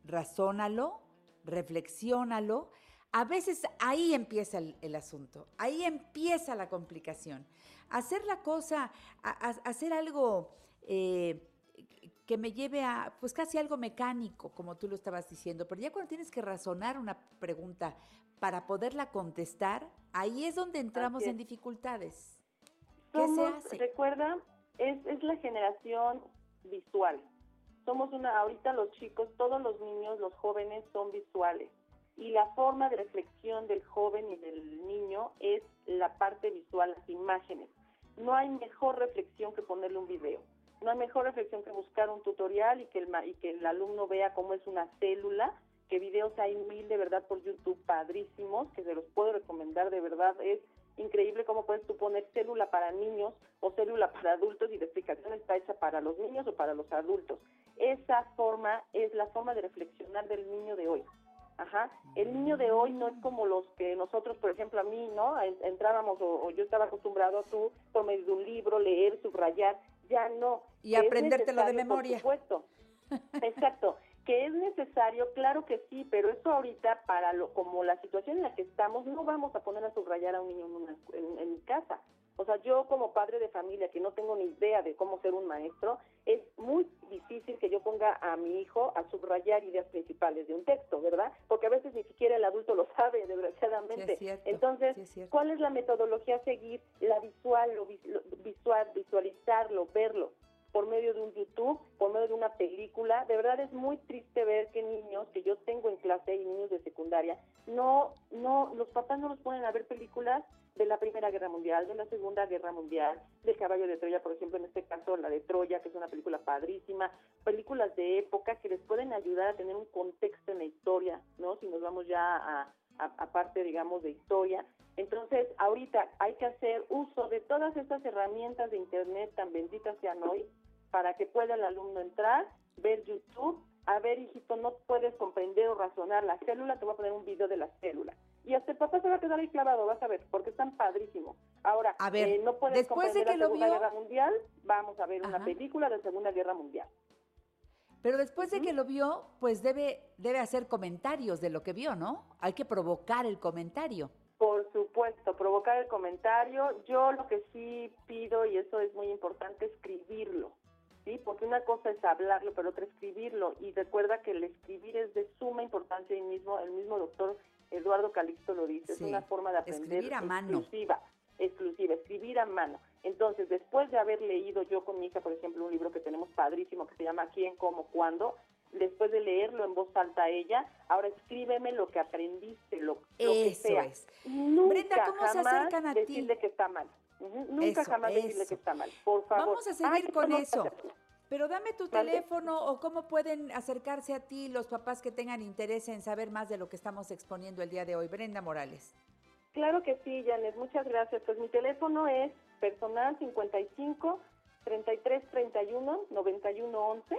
Razónalo, reflexiónalo. A veces ahí empieza el, el asunto, ahí empieza la complicación. Hacer la cosa, a- a- hacer algo eh, que me lleve a, pues casi algo mecánico, como tú lo estabas diciendo, pero ya cuando tienes que razonar una pregunta para poderla contestar, ahí es donde entramos en es. dificultades. ¿Qué se hace? recuerda, es, es la generación visual. Somos una, ahorita los chicos, todos los niños, los jóvenes son visuales. Y la forma de reflexión del joven y del niño es la parte visual, las imágenes. No hay mejor reflexión que ponerle un video. No hay mejor reflexión que buscar un tutorial y que el, y que el alumno vea cómo es una célula, que videos hay mil de verdad por YouTube padrísimos, que se los puedo recomendar de verdad. Es increíble cómo puedes tú poner célula para niños o célula para adultos y la explicación está hecha para los niños o para los adultos. Esa forma es la forma de reflexionar del niño de hoy. Ajá. El niño de hoy no es como los que nosotros, por ejemplo, a mí, ¿no? En- Entrábamos o, o yo estaba acostumbrado a tú, por medio de un libro, leer, subrayar. Ya no. Y aprendértelo de necesario, por memoria. supuesto. Exacto. Que es necesario, claro que sí, pero eso ahorita, para lo como la situación en la que estamos, no vamos a poner a subrayar a un niño en, una- en- en mi casa. O sea, yo como padre de familia que no tengo ni idea de cómo ser un maestro, es muy difícil que yo ponga a mi hijo a subrayar ideas principales de un texto, ¿verdad? Porque a veces ni siquiera el adulto lo sabe, desgraciadamente. Sí, es cierto, Entonces, sí es cierto. ¿cuál es la metodología a seguir? La visual, lo lo visual, visualizarlo, verlo por medio de un YouTube, por medio de una película. De verdad es muy triste ver que niños que yo tengo en clase y niños de secundaria, no, no, los papás no los ponen a ver películas de la Primera Guerra Mundial, de la Segunda Guerra Mundial, del Caballo de Troya, por ejemplo, en este caso la de Troya, que es una película padrísima, películas de época que les pueden ayudar a tener un contexto en la historia, ¿no? Si nos vamos ya a, a, parte, digamos, de historia. Entonces, ahorita hay que hacer uso de todas estas herramientas de Internet tan benditas sean hoy para que pueda el alumno entrar, ver YouTube, a ver, hijito, no puedes comprender o razonar la célula, te voy a poner un video de la célula. Y hasta el papá se va a quedar ahí clavado, vas a ver, porque están padrísimos. Ahora, A ver, eh, no puedes después de que la lo Segunda vio- Guerra Mundial, vamos a ver una película de Segunda Guerra Mundial. Pero después de que lo vio, pues debe, debe hacer comentarios de lo que vio, ¿no? Hay que provocar el comentario. Por supuesto, provocar el comentario. Yo lo que sí pido, y eso es muy importante, escribirlo. ¿Sí? Porque una cosa es hablarlo, pero otra escribirlo. Y recuerda que el escribir es de suma importancia y mismo, el mismo doctor Eduardo Calixto lo dice, Sí, es una forma de aprender escribir a mano. exclusiva, exclusiva, escribir a mano. Entonces, después de haber leído yo con mi hija, por ejemplo, un libro que tenemos padrísimo que se llama ¿Quién, cómo, cuándo? Después de leerlo en voz alta a ella, ahora escríbeme lo que aprendiste, lo, lo que sea. es. Nunca Brenda, ¿cómo se jamás acercan a ti? decirle que está mal. Nunca Eso, jamás decirle que está mal. Por favor. Vamos a Ay, seguir con eso. Pero dame tu teléfono o cómo pueden acercarse a ti los papás que tengan interés en saber más de lo que estamos exponiendo el día de hoy. Brenda Morales. Claro que sí, Janet, muchas gracias. Pues mi teléfono es personal 55 33 31 91 11.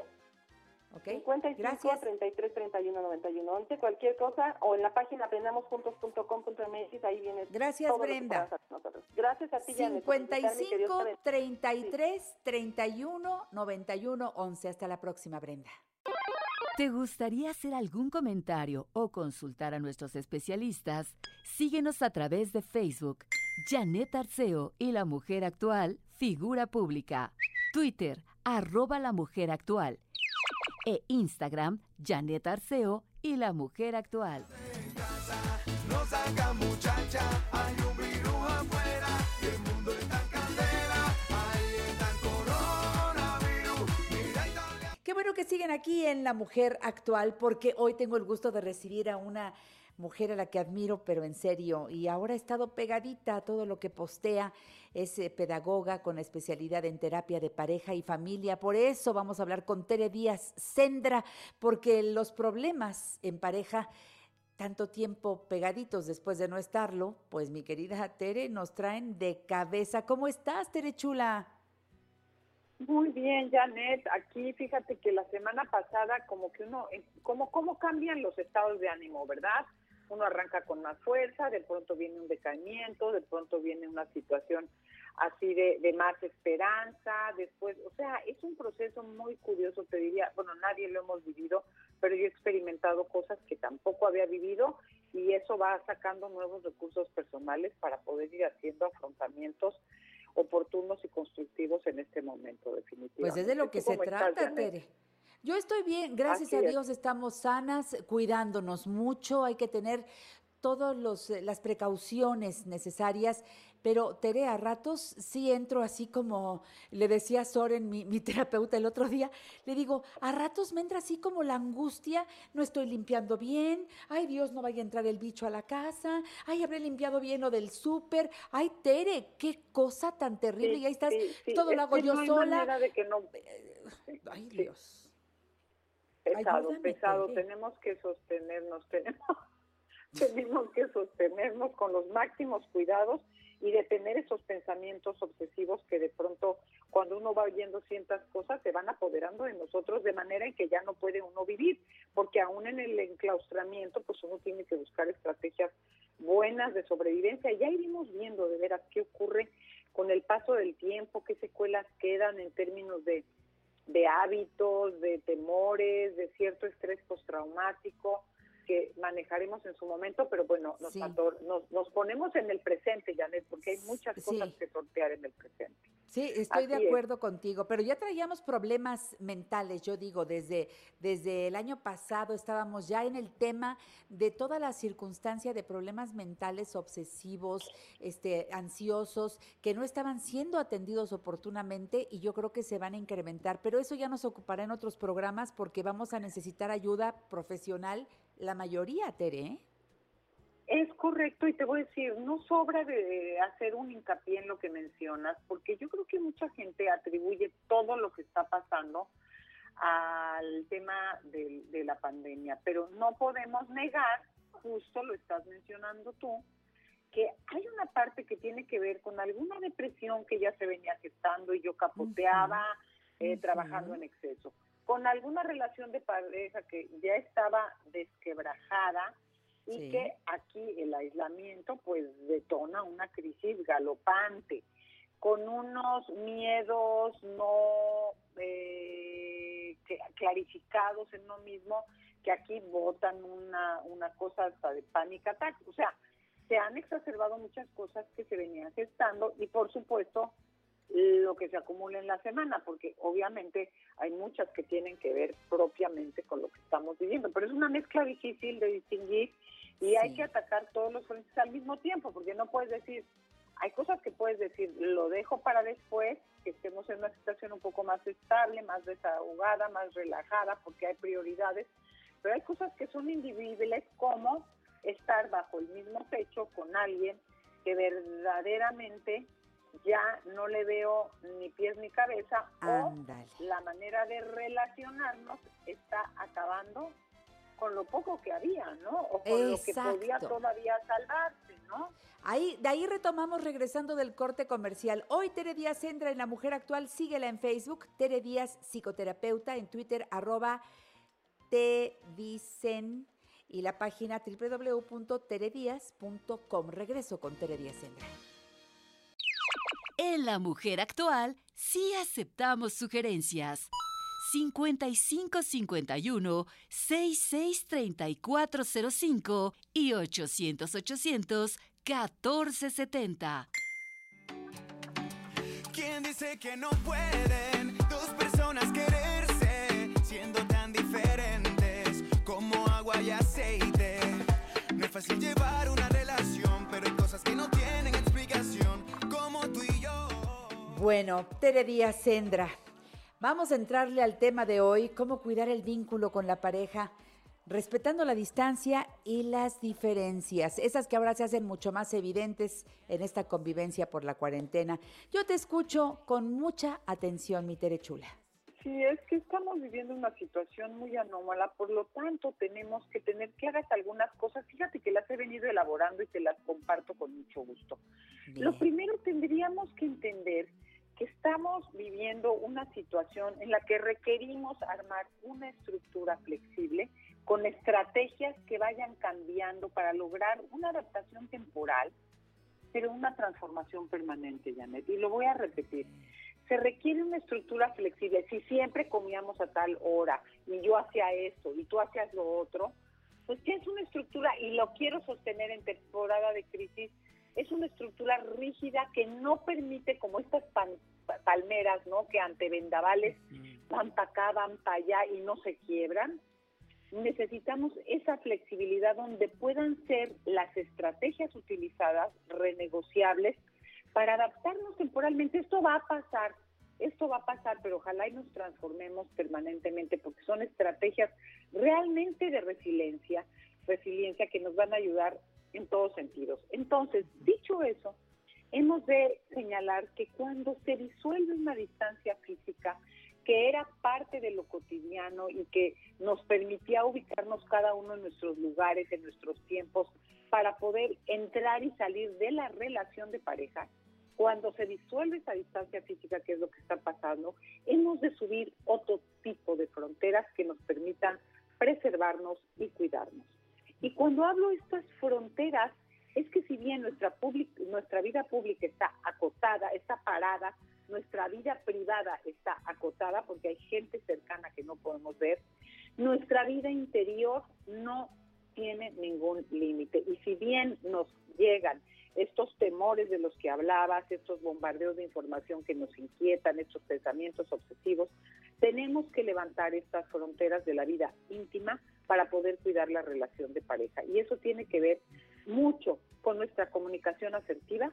¿Ok? 55 Gracias. 33 31 91 11. Cualquier cosa o en la página aprendamosjuntos.com.mx, ahí viene. Gracias, todo lo que Brenda. Gracias a ti, Janet. por invitarme y que Dios 55 te bendiga. 33 31 91 11. Hasta la próxima, Brenda. ¿Te gustaría hacer algún comentario o consultar a nuestros especialistas? Síguenos a través de Facebook, Janet Arceo y la Mujer Actual, Figura Pública, Twitter, arroba la Mujer Actual, e Instagram, Janet Arceo y la Mujer Actual. Qué bueno que siguen aquí en La Mujer Actual, porque hoy tengo el gusto de recibir a una mujer a la que admiro, pero en serio, y ahora ha estado pegadita a todo lo que postea. Es eh, pedagoga con especialidad en terapia de pareja y familia. Por eso vamos a hablar con Tere Díaz Sendra, porque los problemas en pareja tanto tiempo pegaditos después de no estarlo, pues mi querida Tere, nos traen de cabeza. ¿Cómo estás, Tere Chula? Muy bien, Janet. Aquí fíjate que la semana pasada como que uno, eh, como cómo cambian los estados de ánimo, ¿verdad? Uno arranca con más fuerza, de pronto viene un decaimiento, de pronto viene una situación así de, de más esperanza, después, o sea, es un proceso muy curioso, te diría, bueno, nadie lo hemos vivido, pero yo he experimentado cosas que tampoco había vivido y eso va sacando nuevos recursos personales para poder ir haciendo afrontamientos oportunos y constructivos en este momento, definitivamente. Pues es de lo que ¿Tú se trata? Tere. Yo estoy bien, gracias Así a es. Dios estamos sanas, cuidándonos mucho, hay que tener todas las precauciones necesarias, pero Tere, a ratos sí entro así como le decía Soren, mi, mi terapeuta el otro día, le digo, a ratos me entra así como la angustia, no estoy limpiando bien, ay Dios, no vaya a entrar el bicho a la casa, ay, habré limpiado bien lo del súper, ay Tere, qué cosa tan terrible, Sí, y ahí estás, sí, sí, todo lo hago yo no hay sola. manera de que no Ay, Dios. Pesado, Ayúdame, pesado. Tenemos que sostenernos, tenemos, tenemos que sostenernos con los máximos cuidados y detener esos pensamientos obsesivos que de pronto cuando uno va oyendo ciertas cosas se van apoderando de nosotros de manera en que ya no puede uno vivir, porque aún en el enclaustramiento pues uno tiene que buscar estrategias buenas de sobrevivencia. Ya iremos viendo de veras qué ocurre con el paso del tiempo, qué secuelas quedan en términos de de hábitos, de temores, de cierto estrés postraumático que manejaremos en su momento, pero bueno, nos, Sí. nos, nos ponemos en el presente, Janet, porque hay muchas cosas Sí. que sortear en el presente. Sí, estoy Así de es. acuerdo contigo, pero ya traíamos problemas mentales, yo digo, desde, desde el año pasado estábamos ya en el tema de toda la circunstancia de problemas mentales obsesivos, este, ansiosos, que no estaban siendo atendidos oportunamente y yo creo que se van a incrementar, pero eso ya nos ocupará en otros programas porque vamos a necesitar ayuda profesional, la mayoría, Tere. Es correcto y te voy a decir, no sobra de hacer un hincapié en lo que mencionas, porque yo creo que mucha gente atribuye todo lo que está pasando al tema de, de la pandemia, pero no podemos negar, justo lo estás mencionando tú, que hay una parte que tiene que ver con alguna depresión que ya se venía gestando y yo capoteaba eh, trabajando en exceso, con alguna relación de pareja que ya estaba desquebrajada y Sí. que aquí el aislamiento pues detona una crisis galopante con unos miedos no eh, cl- clarificados en uno mismo que aquí votan una, una cosa hasta de panic attack. O sea, se han exacerbado muchas cosas que se venían gestando y por supuesto lo que se acumula en la semana, porque obviamente hay muchas que tienen que ver propiamente con lo que estamos viviendo, pero es una mezcla difícil de distinguir y hay Sí. que atacar todos los frentes al mismo tiempo, porque no puedes decir, hay cosas que puedes decir, lo dejo para después, que estemos en una situación un poco más estable, más desahogada, más relajada, porque hay prioridades, pero hay cosas que son individuales como estar bajo el mismo techo con alguien que verdaderamente ya no le veo ni pies ni cabeza o Ándale. la manera de relacionarnos está acabando con lo poco que había, ¿no? O con lo que podía todavía salvarse, ¿no? Ahí, de ahí retomamos regresando del corte comercial. Hoy Tere Díaz entra en La Mujer Actual, síguela en Facebook, Tere Díaz Psicoterapeuta, en Twitter, arroba te dicen y la página www.teredias.com. Regreso con Tere Díaz Endra. En La Mujer Actual sí aceptamos sugerencias. 5551 663405 y 800 800 1470. ¿Quién dice que no pueden dos personas quererse siendo tan diferentes como agua y aceite? No es fácil llevar una Bueno, Tere Díaz Endra, vamos a entrarle al tema de hoy, cómo cuidar el vínculo con la pareja, respetando la distancia y las diferencias, esas que ahora se hacen mucho más evidentes en esta convivencia por la cuarentena. Yo te escucho con mucha atención, mi Tere Chula. Sí, es que estamos viviendo una situación muy anómala, por lo tanto tenemos que tener que hagas algunas cosas. Fíjate que las he venido elaborando y te las comparto con mucho gusto. Lo primero tendríamos que entender que estamos viviendo una situación en la que requerimos armar una estructura flexible con estrategias que vayan cambiando para lograr una adaptación temporal, pero una transformación permanente, Janet. Y lo voy a repetir. Se requiere una estructura flexible. Si siempre comíamos a tal hora y yo hacía esto y tú hacías lo otro, pues que es una estructura y lo quiero sostener en temporada de crisis es una estructura rígida que no permite como estas pan- pa- palmeras, ¿no? Que ante vendavales van para acá, van para allá y no se quiebran. Necesitamos esa flexibilidad donde puedan ser las estrategias utilizadas renegociables para adaptarnos temporalmente. Esto va a pasar, esto va a pasar, pero ojalá y nos transformemos permanentemente porque son estrategias realmente de resiliencia, resiliencia que nos van a ayudar en todos sentidos. Entonces, dicho eso, hemos de señalar que cuando se disuelve una distancia física que era parte de lo cotidiano y que nos permitía ubicarnos cada uno en nuestros lugares, en nuestros tiempos, para poder entrar y salir de la relación de pareja, cuando se disuelve esa distancia física, que es lo que está pasando, hemos de subir otro tipo de fronteras que nos permitan preservarnos y cuidarnos. Y cuando hablo estas fronteras, es que si bien nuestra, public- nuestra vida pública está acotada, está parada, nuestra vida privada está acotada porque hay gente cercana que no podemos ver, nuestra vida interior no tiene ningún límite. Y si bien nos llegan estos temores de los que hablabas, estos bombardeos de información que nos inquietan, estos pensamientos obsesivos, tenemos que levantar estas fronteras de la vida íntima para poder cuidar la relación de pareja. Y eso tiene que ver mucho con nuestra comunicación asertiva,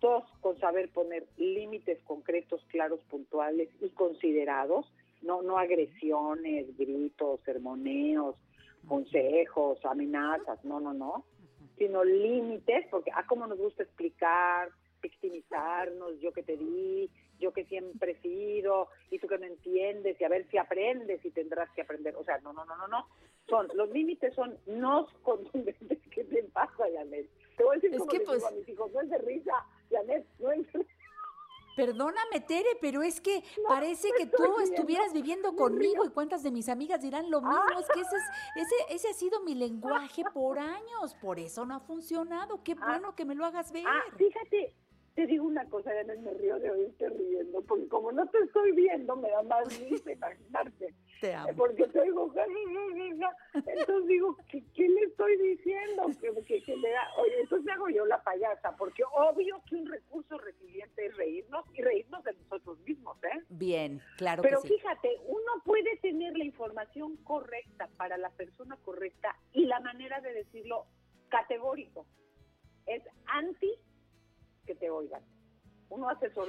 dos, con saber poner límites concretos, claros, puntuales y considerados, no, no agresiones, gritos, sermoneos, consejos, amenazas, no, no, no, sino límites, porque ah, como nos gusta explicar, victimizarnos, yo que te di, yo que siempre he sido, y tú que no entiendes, y a ver si aprendes y tendrás que aprender. O sea, no, no, no, no, no. Son, los límites son no contundentes. ¿Qué te pasa, Janet? Te voy a decir Es como que, digo pues- a mis hijos, no es de risa, Janet, no es de Perdóname, Tere, pero es que parece que tú estuvieras viviendo conmigo y cuántas de mis amigas dirán lo mismo. Es que ese, es- ese, ese ha sido mi lenguaje por años, por eso no ha funcionado. Qué bueno que me lo hagas ver. Ah, fíjate, te digo una cosa, Janet, me río de oírte riendo, porque como no te estoy viendo, me da más risa imaginarte. Te amo. Porque te oigo, entonces digo, ¿qué, qué le estoy diciendo? Que, que, que le da, oye, entonces hago yo la payasa, porque obvio que un recurso resiliente es reírnos y reírnos de nosotros mismos, ¿eh? Bien, claro Pero que sí. fíjate, uno puede tener la información correcta para la persona correcta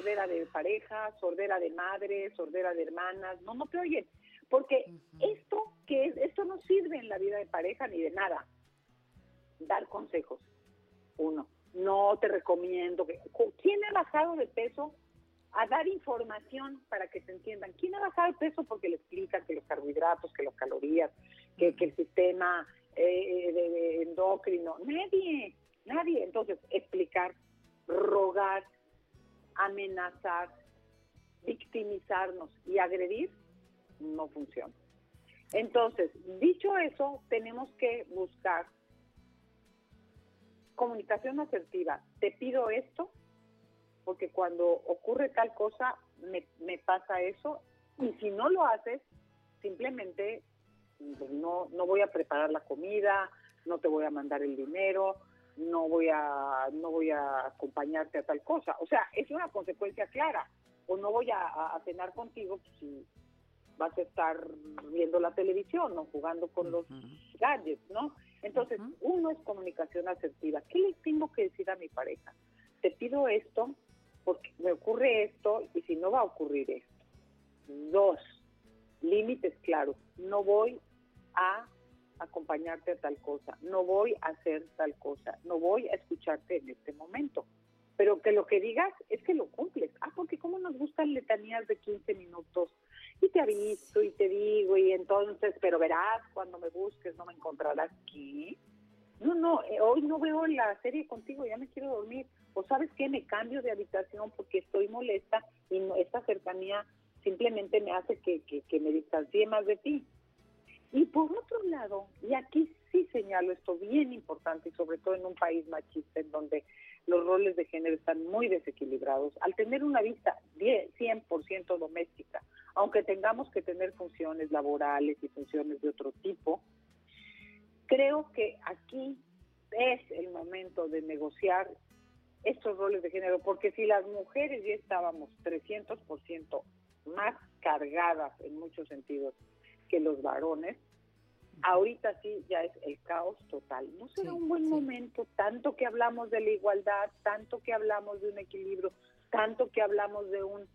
sordera de pareja, sordera de madre, sordera de hermanas, no, no te oyen. Porque esto que es, esto no sirve en la vida de pareja ni de nada. Dar consejos. Uno, no te recomiendo que. ¿Quién ha bajado de peso? A dar información para que se entiendan. ¿Quién ha bajado de peso? Porque le explican que los carbohidratos, que las calorías, que, que el sistema eh, de, de endocrino. Nadie, nadie. Entonces, explicar, rogar, amenazar, victimizarnos y agredir no funciona. Entonces, dicho eso, tenemos que buscar comunicación asertiva. Te pido esto porque cuando ocurre tal cosa me, me pasa eso y si no lo haces, simplemente pues, no, no voy a preparar la comida, no te voy a mandar el dinero, no voy a no voy a acompañarte a tal cosa. O sea, es una consecuencia clara. O no voy a, cenar contigo pues, si vas a estar viendo la televisión o jugando con los gadgets, ¿no? Entonces, uno es comunicación asertiva. ¿Qué le tengo que decir a mi pareja? Te pido esto porque me ocurre esto y si no va a ocurrir esto. Dos, límites claros. No voy a acompañarte a tal cosa, no voy a hacer tal cosa, no voy a escucharte en este momento. Pero que lo que digas es que lo cumples. Ah, porque como nos gustan letanías de 15 minutos y te aviso y te digo y entonces, pero verás, cuando me busques no me encontrarás aquí. No, no, eh, hoy no veo la serie contigo, ya me quiero dormir. O sabes qué, me cambio de habitación porque estoy molesta y no- esta cercanía simplemente me hace que, que, que me distancie más de ti. Y por otro lado, y aquí sí señalo esto bien importante, y sobre todo en un país machista en donde los roles de género están muy desequilibrados, al tener una vista 10, 100% doméstica, aunque tengamos que tener funciones laborales y funciones de otro tipo, creo que aquí es el momento de negociar estos roles de género, porque si las mujeres ya estábamos 300% más cargadas en muchos sentidos que los varones, ahorita sí ya es el caos total. ¿No será un buen momento, tanto que hablamos de la igualdad, tanto que hablamos de un equilibrio, tanto que hablamos de un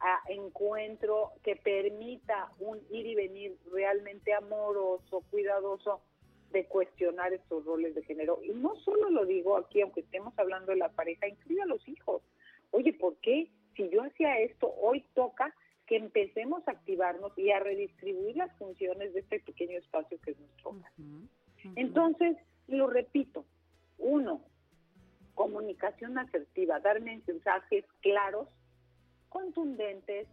ah, encuentro que permita un ir y venir realmente amoroso, cuidadoso, de cuestionar estos roles de género. Y no solo lo digo aquí, aunque estemos hablando de la pareja, incluye a los hijos. Oye, ¿por qué si yo hacía esto, hoy toca que empecemos a activarnos y a redistribuir las funciones de este pequeño espacio que es nuestro hogar? Entonces, lo repito, uno, comunicación asertiva, dar mensajes claros, contundentes,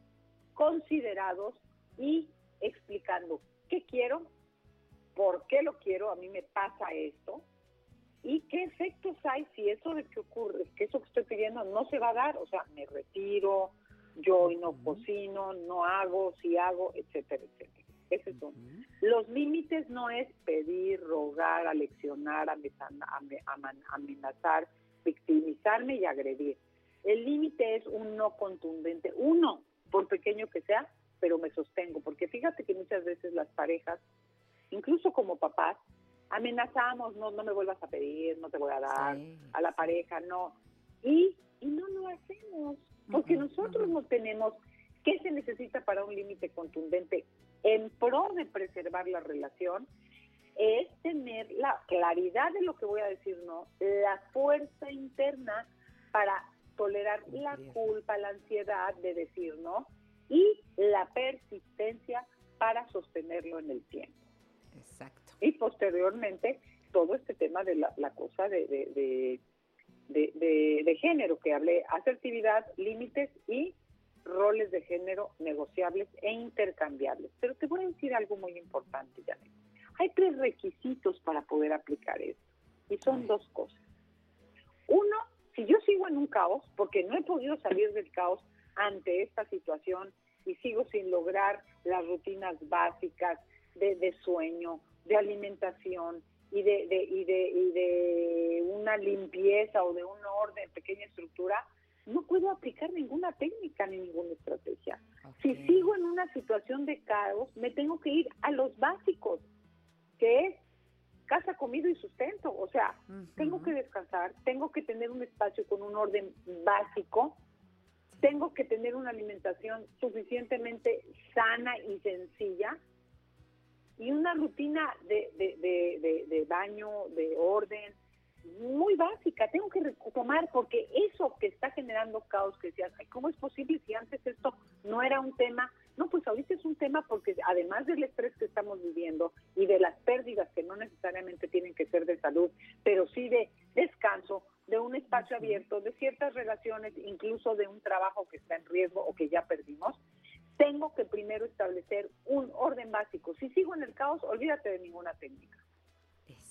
considerados y explicando qué quiero, por qué lo quiero, a mí me pasa esto, y qué efectos hay si eso de que ocurre, que eso que estoy pidiendo no se va a dar, o sea, me retiro, yo hoy no cocino, no hago, si hago, etcétera, etcétera. Ese es uno. Los límites no es pedir, rogar, aleccionar, amenazar, victimizarme y agredir. El límite es un no contundente, uno, por pequeño que sea, pero me sostengo, porque fíjate que muchas veces las parejas, incluso como papás, amenazamos, no, no me vuelvas a pedir, no te voy a dar, a la pareja, no. Y, y no lo hacemos, porque nosotros no tenemos qué se necesita para un límite contundente en pro de preservar la relación, es tener la claridad de lo que voy a decir, no, la fuerza interna para tolerar la culpa, la ansiedad de decir no y la persistencia para sostenerlo en el tiempo. Exacto. Y posteriormente todo este tema de la, la cosa de, de, de, de- de- de género que hablé, asertividad, límites y roles de género negociables e intercambiables. Pero te voy a decir algo muy importante, Janet. Hay tres requisitos para poder aplicar esto y son dos cosas. Uno, si yo sigo en un caos, porque no he podido salir del caos ante esta situación y sigo sin lograr las rutinas básicas de, de sueño, de alimentación y de, de- y, de, y de una limpieza o de un orden, pequeña estructura, no puedo aplicar ninguna técnica ni ninguna estrategia. Si sigo en una situación de caos, me tengo que ir a los básicos, que es casa, comido y sustento. O sea, tengo que descansar, tengo que tener un espacio con un orden básico, tengo que tener una alimentación suficientemente sana y sencilla y una rutina de, de, de, baño, de orden, muy básica. Tengo que retomar porque eso que está generando caos, que decías, "Ay, ¿cómo es posible si antes esto no era un tema? No, pues ahorita es un tema porque además del estrés que estamos viviendo y de las pérdidas que no necesariamente tienen que ser de salud, pero sí de descanso, de un espacio abierto, de ciertas relaciones, incluso de un trabajo que está en riesgo o que ya perdimos, tengo que primero establecer un orden básico. Si sigo en el caos, olvídate de ninguna técnica.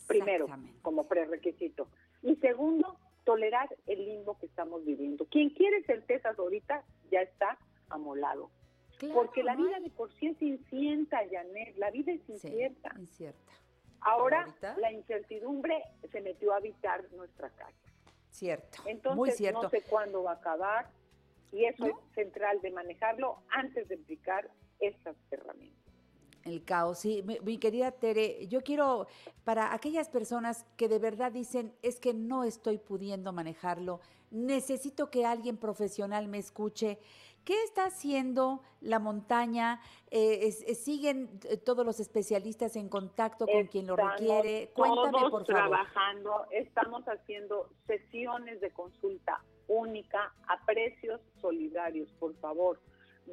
Primero, como prerequisito. Y segundo, tolerar el limbo que estamos viviendo. Quien quiere certezas ahorita ya está amolado. Porque la vida de por sí es incierta, Janet. La vida es incierta. incierta. Ahora ahorita- la incertidumbre se metió a habitar nuestra casa. Cierto. Entonces Muy cierto. no sé cuándo va a acabar y eso es central de manejarlo antes de aplicar estas herramientas. El caos, sí. Mi, mi querida Tere, yo quiero, para aquellas personas que de verdad dicen, es que no estoy pudiendo manejarlo, necesito que alguien profesional me escuche. ¿Qué está haciendo la montaña? Eh, es- es- ¿Siguen eh, todos los especialistas en contacto con quien lo requiere? Cuéntame, todos por favor. trabajando, estamos haciendo sesiones de consulta única a precios solidarios, por favor.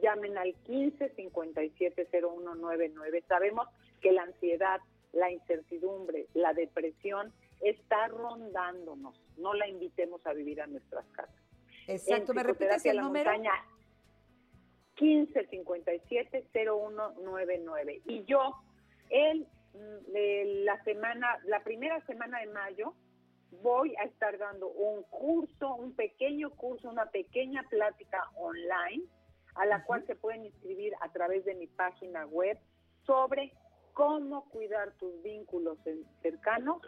Llamen al 15 57 0199. Sabemos que la ansiedad, la incertidumbre, la depresión está rondándonos. No la invitemos a vivir a nuestras casas. Exacto, En ¿me repites el número? Montaña, 1557-0199. Y yo, el, mm, de la semana, la primera semana de mayo, voy a estar dando un curso, un pequeño curso, una pequeña plática online, a la cual se pueden inscribir a través de mi página web sobre cómo cuidar tus vínculos cercanos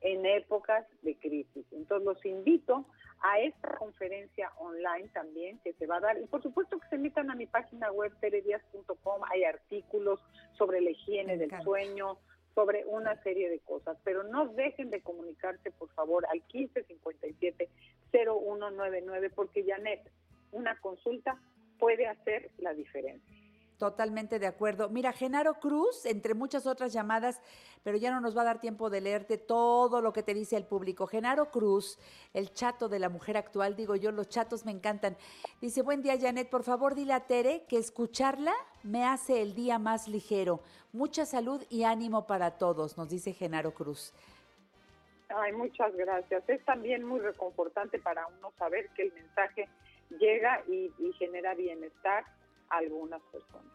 en épocas de crisis. Entonces los invito a esta conferencia online también que se va a dar. Y por supuesto que se metan a mi página web teredias.com, hay artículos sobre la higiene del sueño, sobre una serie de cosas, pero no dejen de comunicarse por favor al 1557 0199 porque Janet, una consulta puede hacer la diferencia. Totalmente de acuerdo. Mira, Genaro Cruz, entre muchas otras llamadas, pero ya no nos va a dar tiempo de leerte todo lo que te dice el público. Genaro Cruz, el chato de la mujer actual, digo yo, los chatos me encantan. Dice, buen día Janet, por favor dile a Tere que escucharla me hace el día más ligero. Mucha salud y ánimo para todos, nos dice Genaro Cruz. Ay, muchas gracias. Es también muy reconfortante para uno saber que el mensaje llega y, y genera bienestar algunas personas.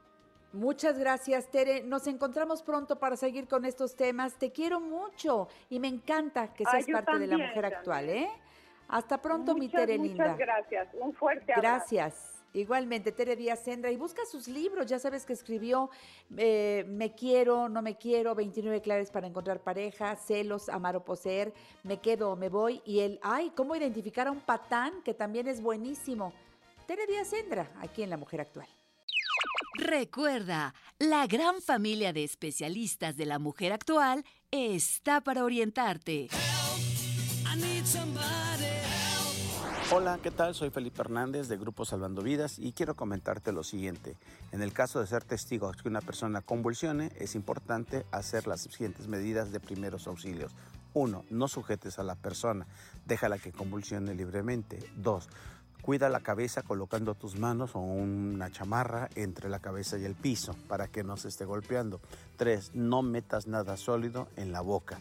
Muchas gracias, Tere. Nos encontramos pronto para seguir con estos temas. Te quiero mucho y me encanta que seas parte de la mujer actual, ¿eh? Hasta pronto, mi Muchas, Tere muchas linda. gracias. Un fuerte abrazo. Gracias. Igualmente, Tere Díaz Sendra. Y busca sus libros. Ya sabes que escribió eh, Me quiero, no me quiero, 29 claves para encontrar pareja, celos, amar o poseer, me quedo o me voy. Y el, ay, cómo identificar a un patán, que también es buenísimo. Tere Díaz Sendra, aquí en La Mujer Actual. Recuerda, la gran familia de especialistas de la mujer actual está para orientarte. Hola, ¿qué tal? Soy Felipe Hernández de Grupo Salvando Vidas y quiero comentarte lo siguiente. En el caso de ser testigo de que una persona convulsione, es importante hacer las siguientes medidas de primeros auxilios. Uno, no sujetes a la persona, déjala que convulsione libremente. Dos, cuida la cabeza colocando tus manos o una chamarra entre la cabeza y el piso para que no se esté golpeando. Tres, no metas nada sólido en la boca.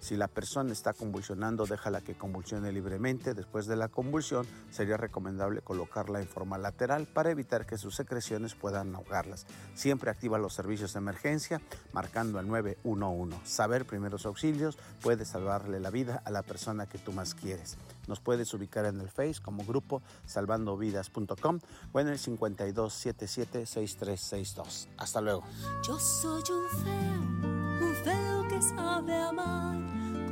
Si la persona está convulsionando, déjala que convulsione libremente. Después de la convulsión, sería recomendable colocarla en forma lateral para evitar que sus secreciones puedan ahogarlas. Siempre activa los servicios de emergencia marcando al 911. Saber primeros auxilios puede salvarle la vida a la persona que tú más quieres. Nos puedes ubicar en el Face como grupo salvandovidas.com o en el 52776362. Hasta luego. Yo soy un feo, un feo que sabe amar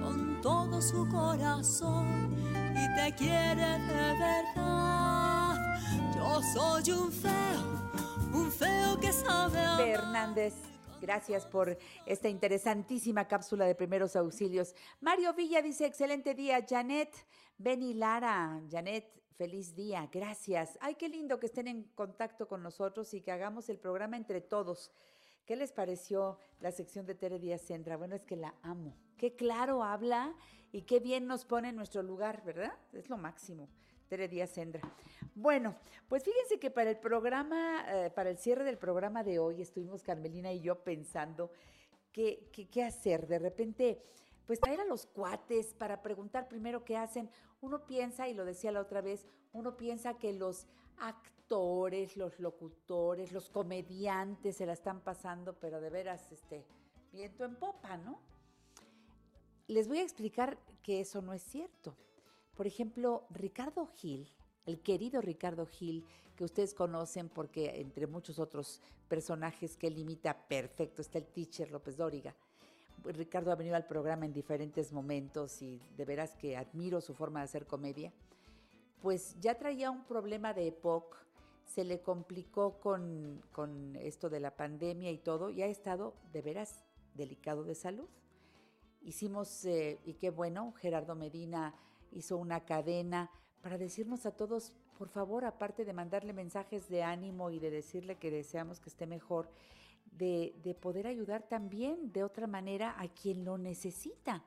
con todo su corazón y te quiere de verdad. Yo soy un feo, un feo que sabe amar. Fernández. Gracias por esta interesantísima cápsula de primeros auxilios. Mario Villa dice, excelente día. Janet, Beni Lara, Janet, feliz día. Gracias. Ay, qué lindo que estén en contacto con nosotros y que hagamos el programa entre todos. ¿Qué les pareció la sección de Tere Díaz Sendra? Bueno, es que la amo. Qué claro habla y qué bien nos pone en nuestro lugar, ¿verdad? Es lo máximo. Sendra. Bueno, pues fíjense que para el programa, eh, para el cierre del programa de hoy, estuvimos Carmelina y yo pensando qué, qué, qué hacer. De repente, pues traer a los cuates para preguntar primero qué hacen. Uno piensa, y lo decía la otra vez, uno piensa que los actores, los locutores, los comediantes se la están pasando, pero de veras, este, viento en popa, ¿no? Les voy a explicar que eso no es cierto. Por ejemplo, Ricardo Gil, el querido Ricardo Gil, que ustedes conocen porque entre muchos otros personajes que él imita perfecto, está el teacher López Dóriga. Ricardo ha venido al programa en diferentes momentos y de veras que admiro su forma de hacer comedia. Pues ya traía un problema de EPOC, se le complicó con, con esto de la pandemia y todo, y ha estado de veras delicado de salud. Hicimos, eh, y qué bueno, Gerardo Medina hizo una cadena para decirnos a todos, por favor, aparte de mandarle mensajes de ánimo y de decirle que deseamos que esté mejor, de, de poder ayudar también de otra manera a quien lo necesita.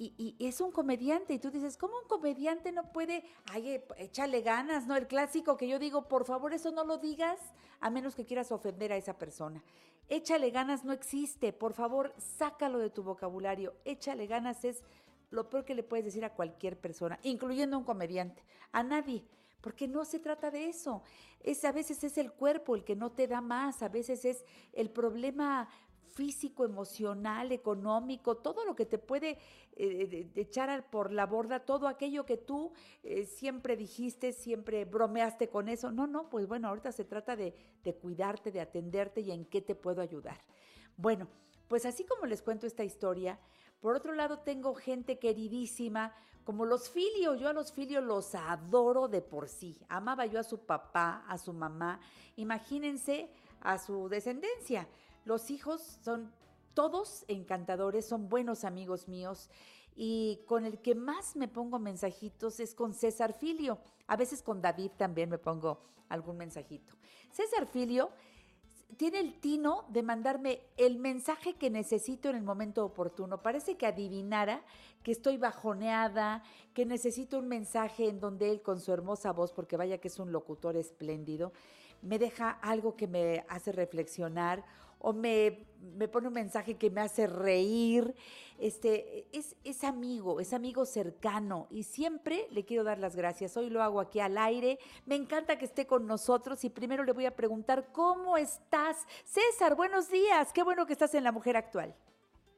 Y, es un comediante, y tú dices, ¿cómo un comediante no puede, ay, eh, échale ganas, ¿no? El clásico que yo digo, por favor, eso no lo digas, a menos que quieras ofender a esa persona. Échale ganas no existe, por favor, sácalo de tu vocabulario. Échale ganas es lo peor que le puedes decir a cualquier persona, incluyendo a un comediante, a nadie, porque no se trata de eso. Es a veces es el cuerpo el que no te da más, a veces es el problema físico, emocional, económico, todo lo que te puede eh, echar por la borda, todo aquello que tú eh, siempre dijiste, siempre bromeaste con eso. No, no, pues bueno, ahorita se trata de, de cuidarte, de atenderte y en qué te puedo ayudar. Bueno, pues así como les cuento esta historia, por otro lado tengo gente queridísima como los Filio. Yo a los Filio los adoro de por sí. Amaba yo a su papá, a su mamá. Imagínense a su descendencia. Los hijos son todos encantadores, son buenos amigos míos. Y con el que más me pongo mensajitos es con César Filio. A veces con David también me pongo algún mensajito. César Filio tiene el tino de mandarme el mensaje que necesito en el momento oportuno. Parece que adivinara que estoy bajoneada, que necesito un mensaje en donde él con su hermosa voz, porque vaya que es un locutor espléndido, me deja algo que me hace reflexionar o me, me pone un mensaje que me hace reír. Este, es, es amigo, es amigo cercano y siempre le quiero dar las gracias. Hoy lo hago aquí al aire. Me encanta que esté con nosotros y primero le voy a preguntar, ¿cómo estás? César, buenos días. Qué bueno que estás en La Mujer Actual.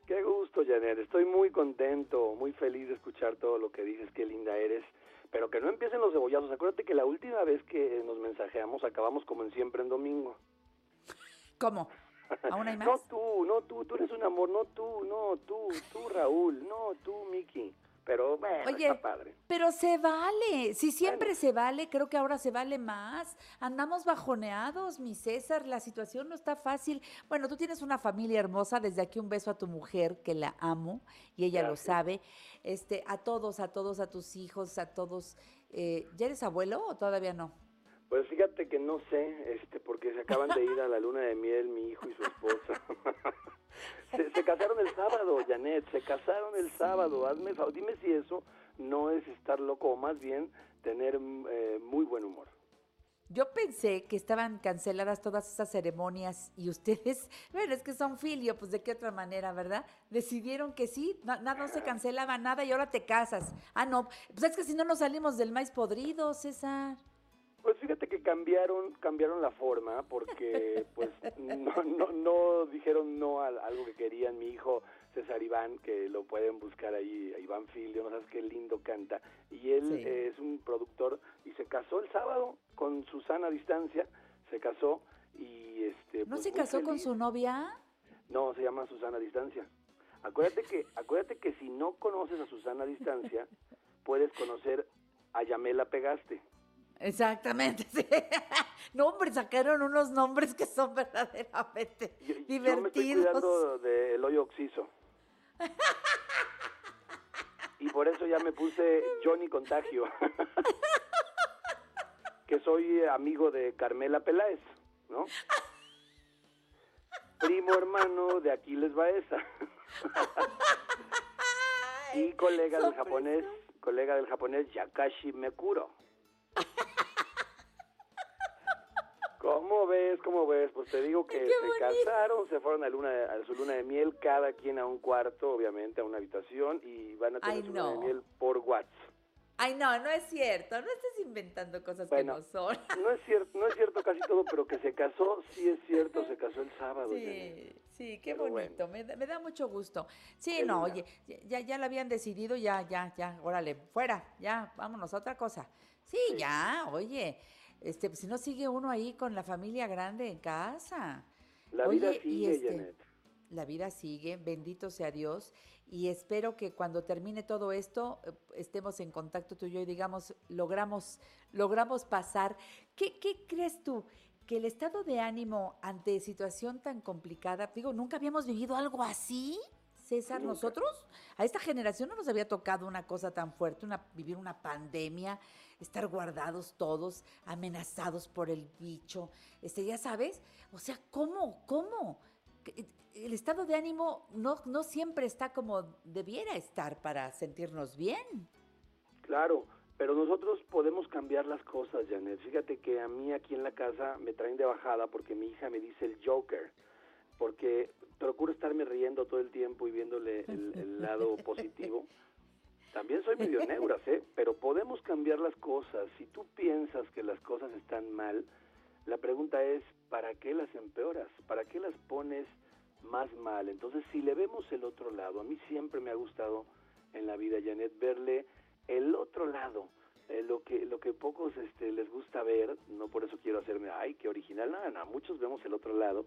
Qué gusto, Janet. Estoy muy contento, muy feliz de escuchar todo lo que dices, qué linda eres. Pero que no empiecen los cebollazos. Acuérdate que la última vez que nos mensajeamos acabamos como en siempre en domingo. ¿Cómo? ¿Aún hay más? No tú, no tú, tú eres un amor, no tú, no tú, tú Raúl, no tú Miki. Pero bueno, Oye, está padre. pero se vale. Si siempre se vale, creo que ahora se vale más. Andamos bajoneados, mi César. La situación no está fácil. Bueno, tú tienes una familia hermosa. Desde aquí un beso a tu mujer, que la amo y ella lo sabe. Este, a todos, a todos, a tus hijos, a todos. Eh, ¿Ya eres abuelo o todavía no? Pues fíjate que no sé, este, porque se acaban de ir a la luna de miel mi hijo y su esposa. se, se casaron el sábado, Janet, se casaron el sábado. Hazme dime si eso no es estar loco o más bien tener eh, muy buen humor. Yo pensé que estaban canceladas todas esas ceremonias y ustedes, bueno, es que son filio, pues de qué otra manera, ¿verdad? Decidieron que sí, no- nada, no se cancelaba nada y ahora te casas. Ah, no, pues es que si no nos salimos del maíz podrido, César. Pues fíjate que cambiaron cambiaron la forma porque pues no, no, no dijeron no a algo que querían mi hijo César Iván, que lo pueden buscar ahí, Iván Filio, no sabes qué lindo canta. Y él Sí. eh, es un productor y se casó el sábado con Susana distancia, se casó y este ¿No pues, se casó con su novia? No, se llama Susana distancia. Acuérdate que acuérdate que si no conoces a Susana distancia, puedes conocer a Yamela Pegaste. Exactamente, sí. No, hombre, sacaron unos nombres que son verdaderamente Yo me estoy divertidos. cuidando del hoyo oxiso. Y por eso ya me puse Johnny Contagio. que soy amigo de Carmela Peláez, ¿no? Primo hermano de Aquiles Baeza. y colega del japonés, colega del japonés Yakashi Mekuro. ¿Cómo ves? ¿Cómo ves? Pues te digo que se casaron, se fueron a, luna, a su luna de miel, cada quien a un cuarto, obviamente, a una habitación, y van a tener Ay, su luna de miel por WhatsApp. Ay, no, no es cierto. No estés inventando cosas Bueno, que no son. No es cierto, no es cierto casi todo, pero que se casó, sí es cierto, se casó el sábado. Sí, sí, qué Pero bonito, me, da- me da mucho gusto. Sí, Qué no, linda. oye, ya, ya lo habían decidido, ya, ya, ya, órale, fuera, ya, vámonos a otra cosa. Sí, ya, oye, este, pues, si no sigue uno ahí con la familia grande en casa. La vida Oye, y sigue, este, Janet. La vida sigue, bendito sea Dios, y espero que cuando termine todo esto eh, estemos en contacto tú y yo y digamos, logramos, logramos pasar. ¿Qué, qué crees tú? Que el estado de ánimo ante situación tan complicada, digo, nunca habíamos vivido algo así, César, Nunca. nosotros, a esta generación no nos había tocado una cosa tan fuerte, una, vivir una pandemia, estar guardados todos, amenazados por el bicho, este, ya sabes, o sea, ¿cómo? ¿Cómo? Que- El estado de ánimo no, no siempre está como debiera estar para sentirnos bien. Claro, pero nosotros podemos cambiar las cosas, Janet. Fíjate que a mí aquí en la casa me traen de bajada porque mi hija me dice el Joker, porque procuro estarme riendo todo el tiempo y viéndole el, el lado positivo. También soy medio neuras, ¿eh? Pero podemos cambiar las cosas. Si tú piensas que las cosas están mal, la pregunta es, ¿para qué las empeoras? ¿Para qué las pones más mal? Entonces, si le vemos el otro lado, a mí siempre me ha gustado en la vida, Janet, verle el otro lado, eh, lo que lo que pocos este, les gusta ver, no por eso quiero hacerme, ay, qué original, nada, nada, muchos vemos el otro lado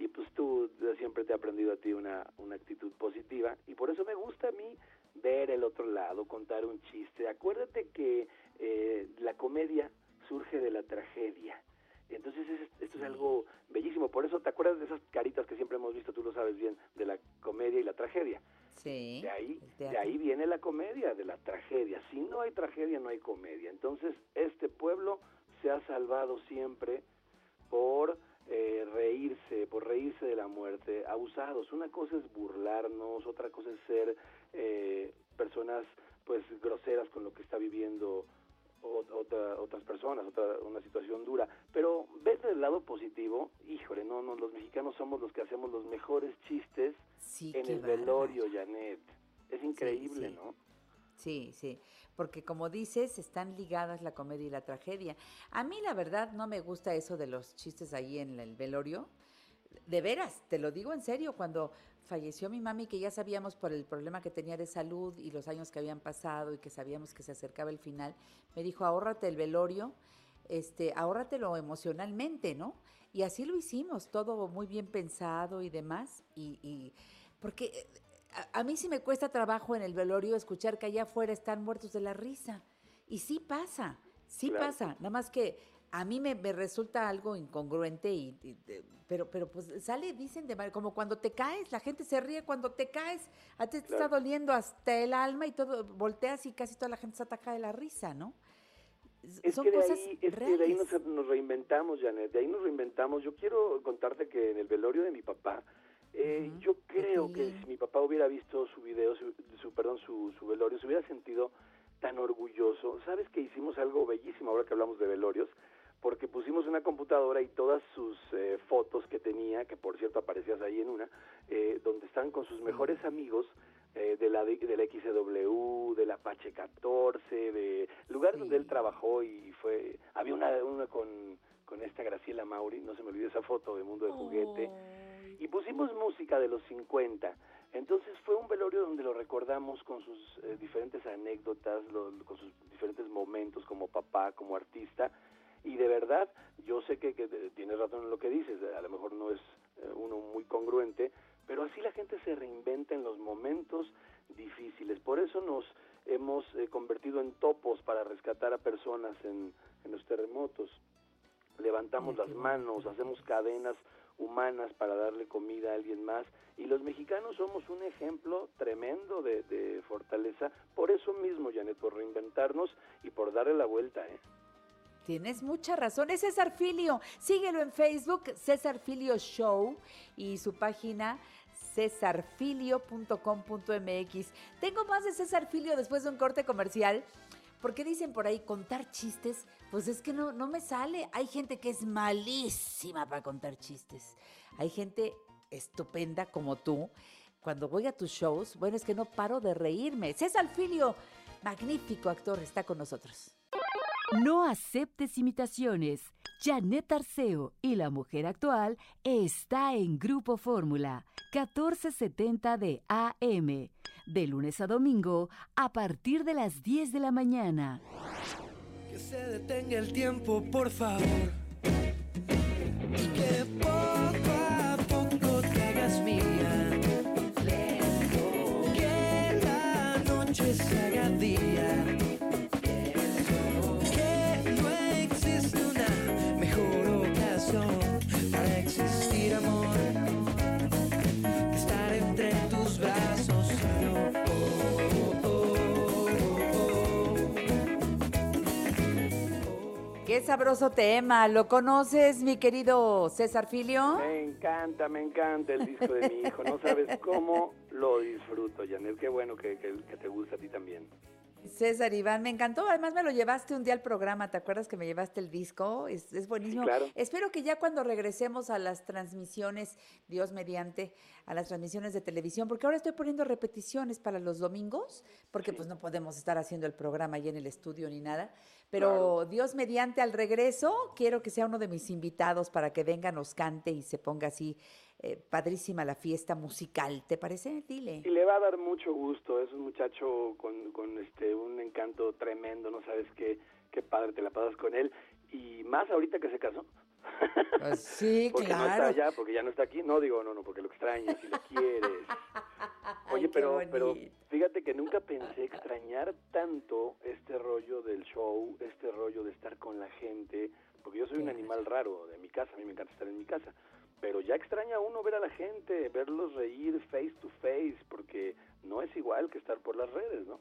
y pues tú eh, siempre te he aprendido a ti una, una actitud positiva y por eso me gusta a mí ver el otro lado, contar un chiste. Acuérdate que eh, la comedia surge de la tragedia. Entonces es- esto es algo bellísimo. Por eso te acuerdas de esas caritas que siempre hemos visto, tú lo sabes bien, de la comedia y la tragedia. Sí. De ahí, de ahí viene la comedia, de la tragedia. Si no hay tragedia, no hay comedia. Entonces, este pueblo se ha salvado siempre por eh, reírse, por reírse de la muerte, abusados. Una cosa es burlarnos, otra cosa es ser eh, personas pues groseras con lo que está viviendo otra- otras personas, otra, una situación dura. Pero ves del lado positivo, híjole, no, no, los mexicanos somos los que hacemos los mejores chistes Sí, en el velorio, Janet. Es increíble, sí. ¿no? Sí, sí, porque como dices, están ligadas la comedia y la tragedia. A mí la verdad no me gusta eso de los chistes ahí en el velorio. De veras, te lo digo en serio, cuando falleció mi mami, que ya sabíamos por el problema que tenía de salud y los años que habían pasado y que sabíamos que se acercaba el final, me dijo, ahórrate el velorio, este, ahórratelo emocionalmente, ¿no? Y así lo hicimos, todo muy bien pensado y demás, y, y porque a, a mí sí me cuesta trabajo en el velorio escuchar que allá afuera están muertos de la risa. Y sí pasa, sí Claro. pasa. Nada más que a mí me, me resulta algo incongruente, y, pero, pero pues sale, dicen, de mal- como cuando te caes, la gente se ríe cuando te caes, a ti te está doliendo hasta el alma y todo, volteas y casi toda la gente se ataca de la risa, ¿no? Es Son que de cosas ahí, es que de ahí reales. nos, nos reinventamos, Janet, de ahí nos reinventamos. Yo quiero contarte que en el velorio de mi papá, eh, yo creo que si mi papá hubiera visto su video, su, su- perdón, su, su velorio, se hubiera sentido tan orgulloso. ¿Sabes que hicimos algo bellísimo ahora que hablamos de velorios? Porque pusimos una computadora y todas sus eh, fotos que tenía, que por cierto aparecías ahí en una, eh, donde están con sus mejores amigos eh, de la de, la XW, del Apache 14, de lugares donde él trabajó y fue había una una con con esta Graciela Mauri, no se me olvide esa foto de Mundo de Juguete, y pusimos música de los 50. Entonces fue un velorio donde lo recordamos con sus eh, diferentes anécdotas, lo- con sus diferentes momentos como papá, como artista, y de verdad, yo sé que, que eh, tienes razón en lo que dices, a lo mejor no es eh, uno muy congruente, pero así la gente se reinventa en los momentos difíciles. Por eso nos hemos eh, convertido en topos para rescatar a personas en, en los terremotos. Levantamos las manos, hacemos cadenas humanas para darle comida a alguien más. Y los mexicanos somos un ejemplo tremendo de, fortaleza. Por eso mismo, Janet, por reinventarnos y por darle la vuelta. ¿eh? Tienes mucha razón. Es César Filio. Síguelo en Facebook, César Filio Show, y su página cesarfilio.com.mx. Tengo más de César Filio después de un corte comercial. Porque dicen por ahí contar chistes, pues es que no, no me sale. Hay gente que es malísima para contar chistes. Hay gente estupenda como tú. Cuando voy a tus shows, bueno, es que no paro de reírme. César Filio, magnífico actor, está con nosotros. No aceptes imitaciones. Janet Arceo y la mujer actual está en Grupo Fórmula 1470 de AM. De lunes a domingo a partir de las 10 de la mañana. Que se detenga el tiempo, por favor. Qué sabroso tema. ¿Lo conoces, mi querido César Filio? Me encanta, me encanta el disco de mi hijo. No sabes cómo lo disfruto, Janet. Qué bueno que, que- que te gusta a ti también. César Iván, me encantó. Además, me lo llevaste un día al programa. ¿Te acuerdas que me llevaste el disco? Es, es buenísimo. claro. Espero que ya cuando regresemos a las transmisiones, Dios mediante, a las transmisiones de televisión, porque ahora estoy poniendo repeticiones para los domingos, porque pues no podemos estar haciendo el programa ahí en el estudio ni nada. Pero Dios mediante al regreso, quiero que sea uno de mis invitados para que venga, nos cante y se ponga así eh, padrísima la fiesta musical. ¿Te parece? Dile. Y le va a dar mucho gusto. Es un muchacho con, con este un encanto tremendo. No sabes qué, qué padre te la pasas con él. Y más ahorita que se casó. Pues sí, porque no está allá, porque ya no está aquí. No digo, no, no, porque lo extrañas y lo quieres. Oye, pero, pero fíjate que nunca pensé extrañar tanto este rollo del show, este rollo de estar con la gente, porque yo soy un animal raro de mi casa, a mí me encanta estar en mi casa, pero ya extraña uno ver a la gente, verlos reír face to face, porque no es igual que estar por las redes, ¿no?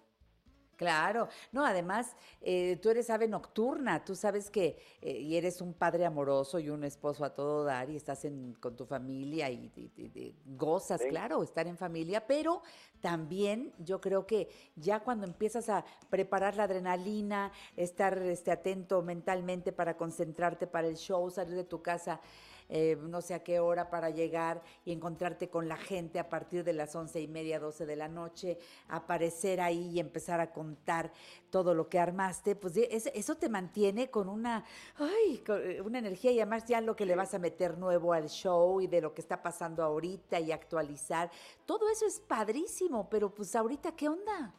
Claro, no, además eh, tú eres ave nocturna, tú sabes que eh, y eres un padre amoroso y un esposo a todo dar y estás en, con tu familia y, y- y- y gozas, Sí. claro, estar en familia, pero también yo creo que ya cuando empiezas a preparar la adrenalina, estar este, atento mentalmente para concentrarte para el show, salir de tu casa eh, no sé a qué hora para llegar y encontrarte con la gente a partir de las once y media, doce de la noche, aparecer ahí y empezar a contar todo lo que armaste, pues eso te mantiene con una, ay, con, eh, una energía y además ya lo que le vas a meter nuevo al show y de lo que está pasando ahorita y actualizar, todo eso es padrísimo, pero pues ahorita, ¿qué onda?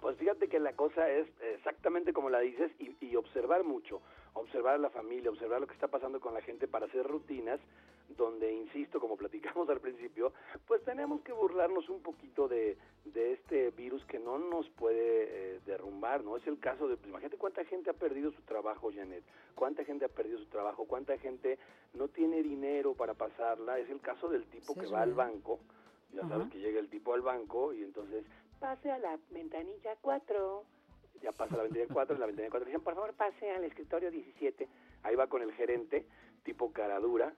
Pues fíjate que la cosa es exactamente como la dices y, y observar mucho, observar a la familia, observar lo que está pasando con la gente para hacer rutinas donde, insisto, como platicamos al principio, pues tenemos que burlarnos un poquito de, de este virus que no nos puede eh, derrumbar, ¿no? Es el caso de, pues, imagínate cuánta gente ha perdido su trabajo, Janet, cuánta gente ha perdido su trabajo, cuánta gente no tiene dinero para pasarla, es el caso del tipo Sí, que va al banco, ya Ajá. sabes que llega el tipo al banco y entonces pase a la ventanilla 4. Ya pasa la ventanilla 4, en la ventanilla 4 dicen, por favor, pase al escritorio 17. Ahí va con el gerente, tipo caradura.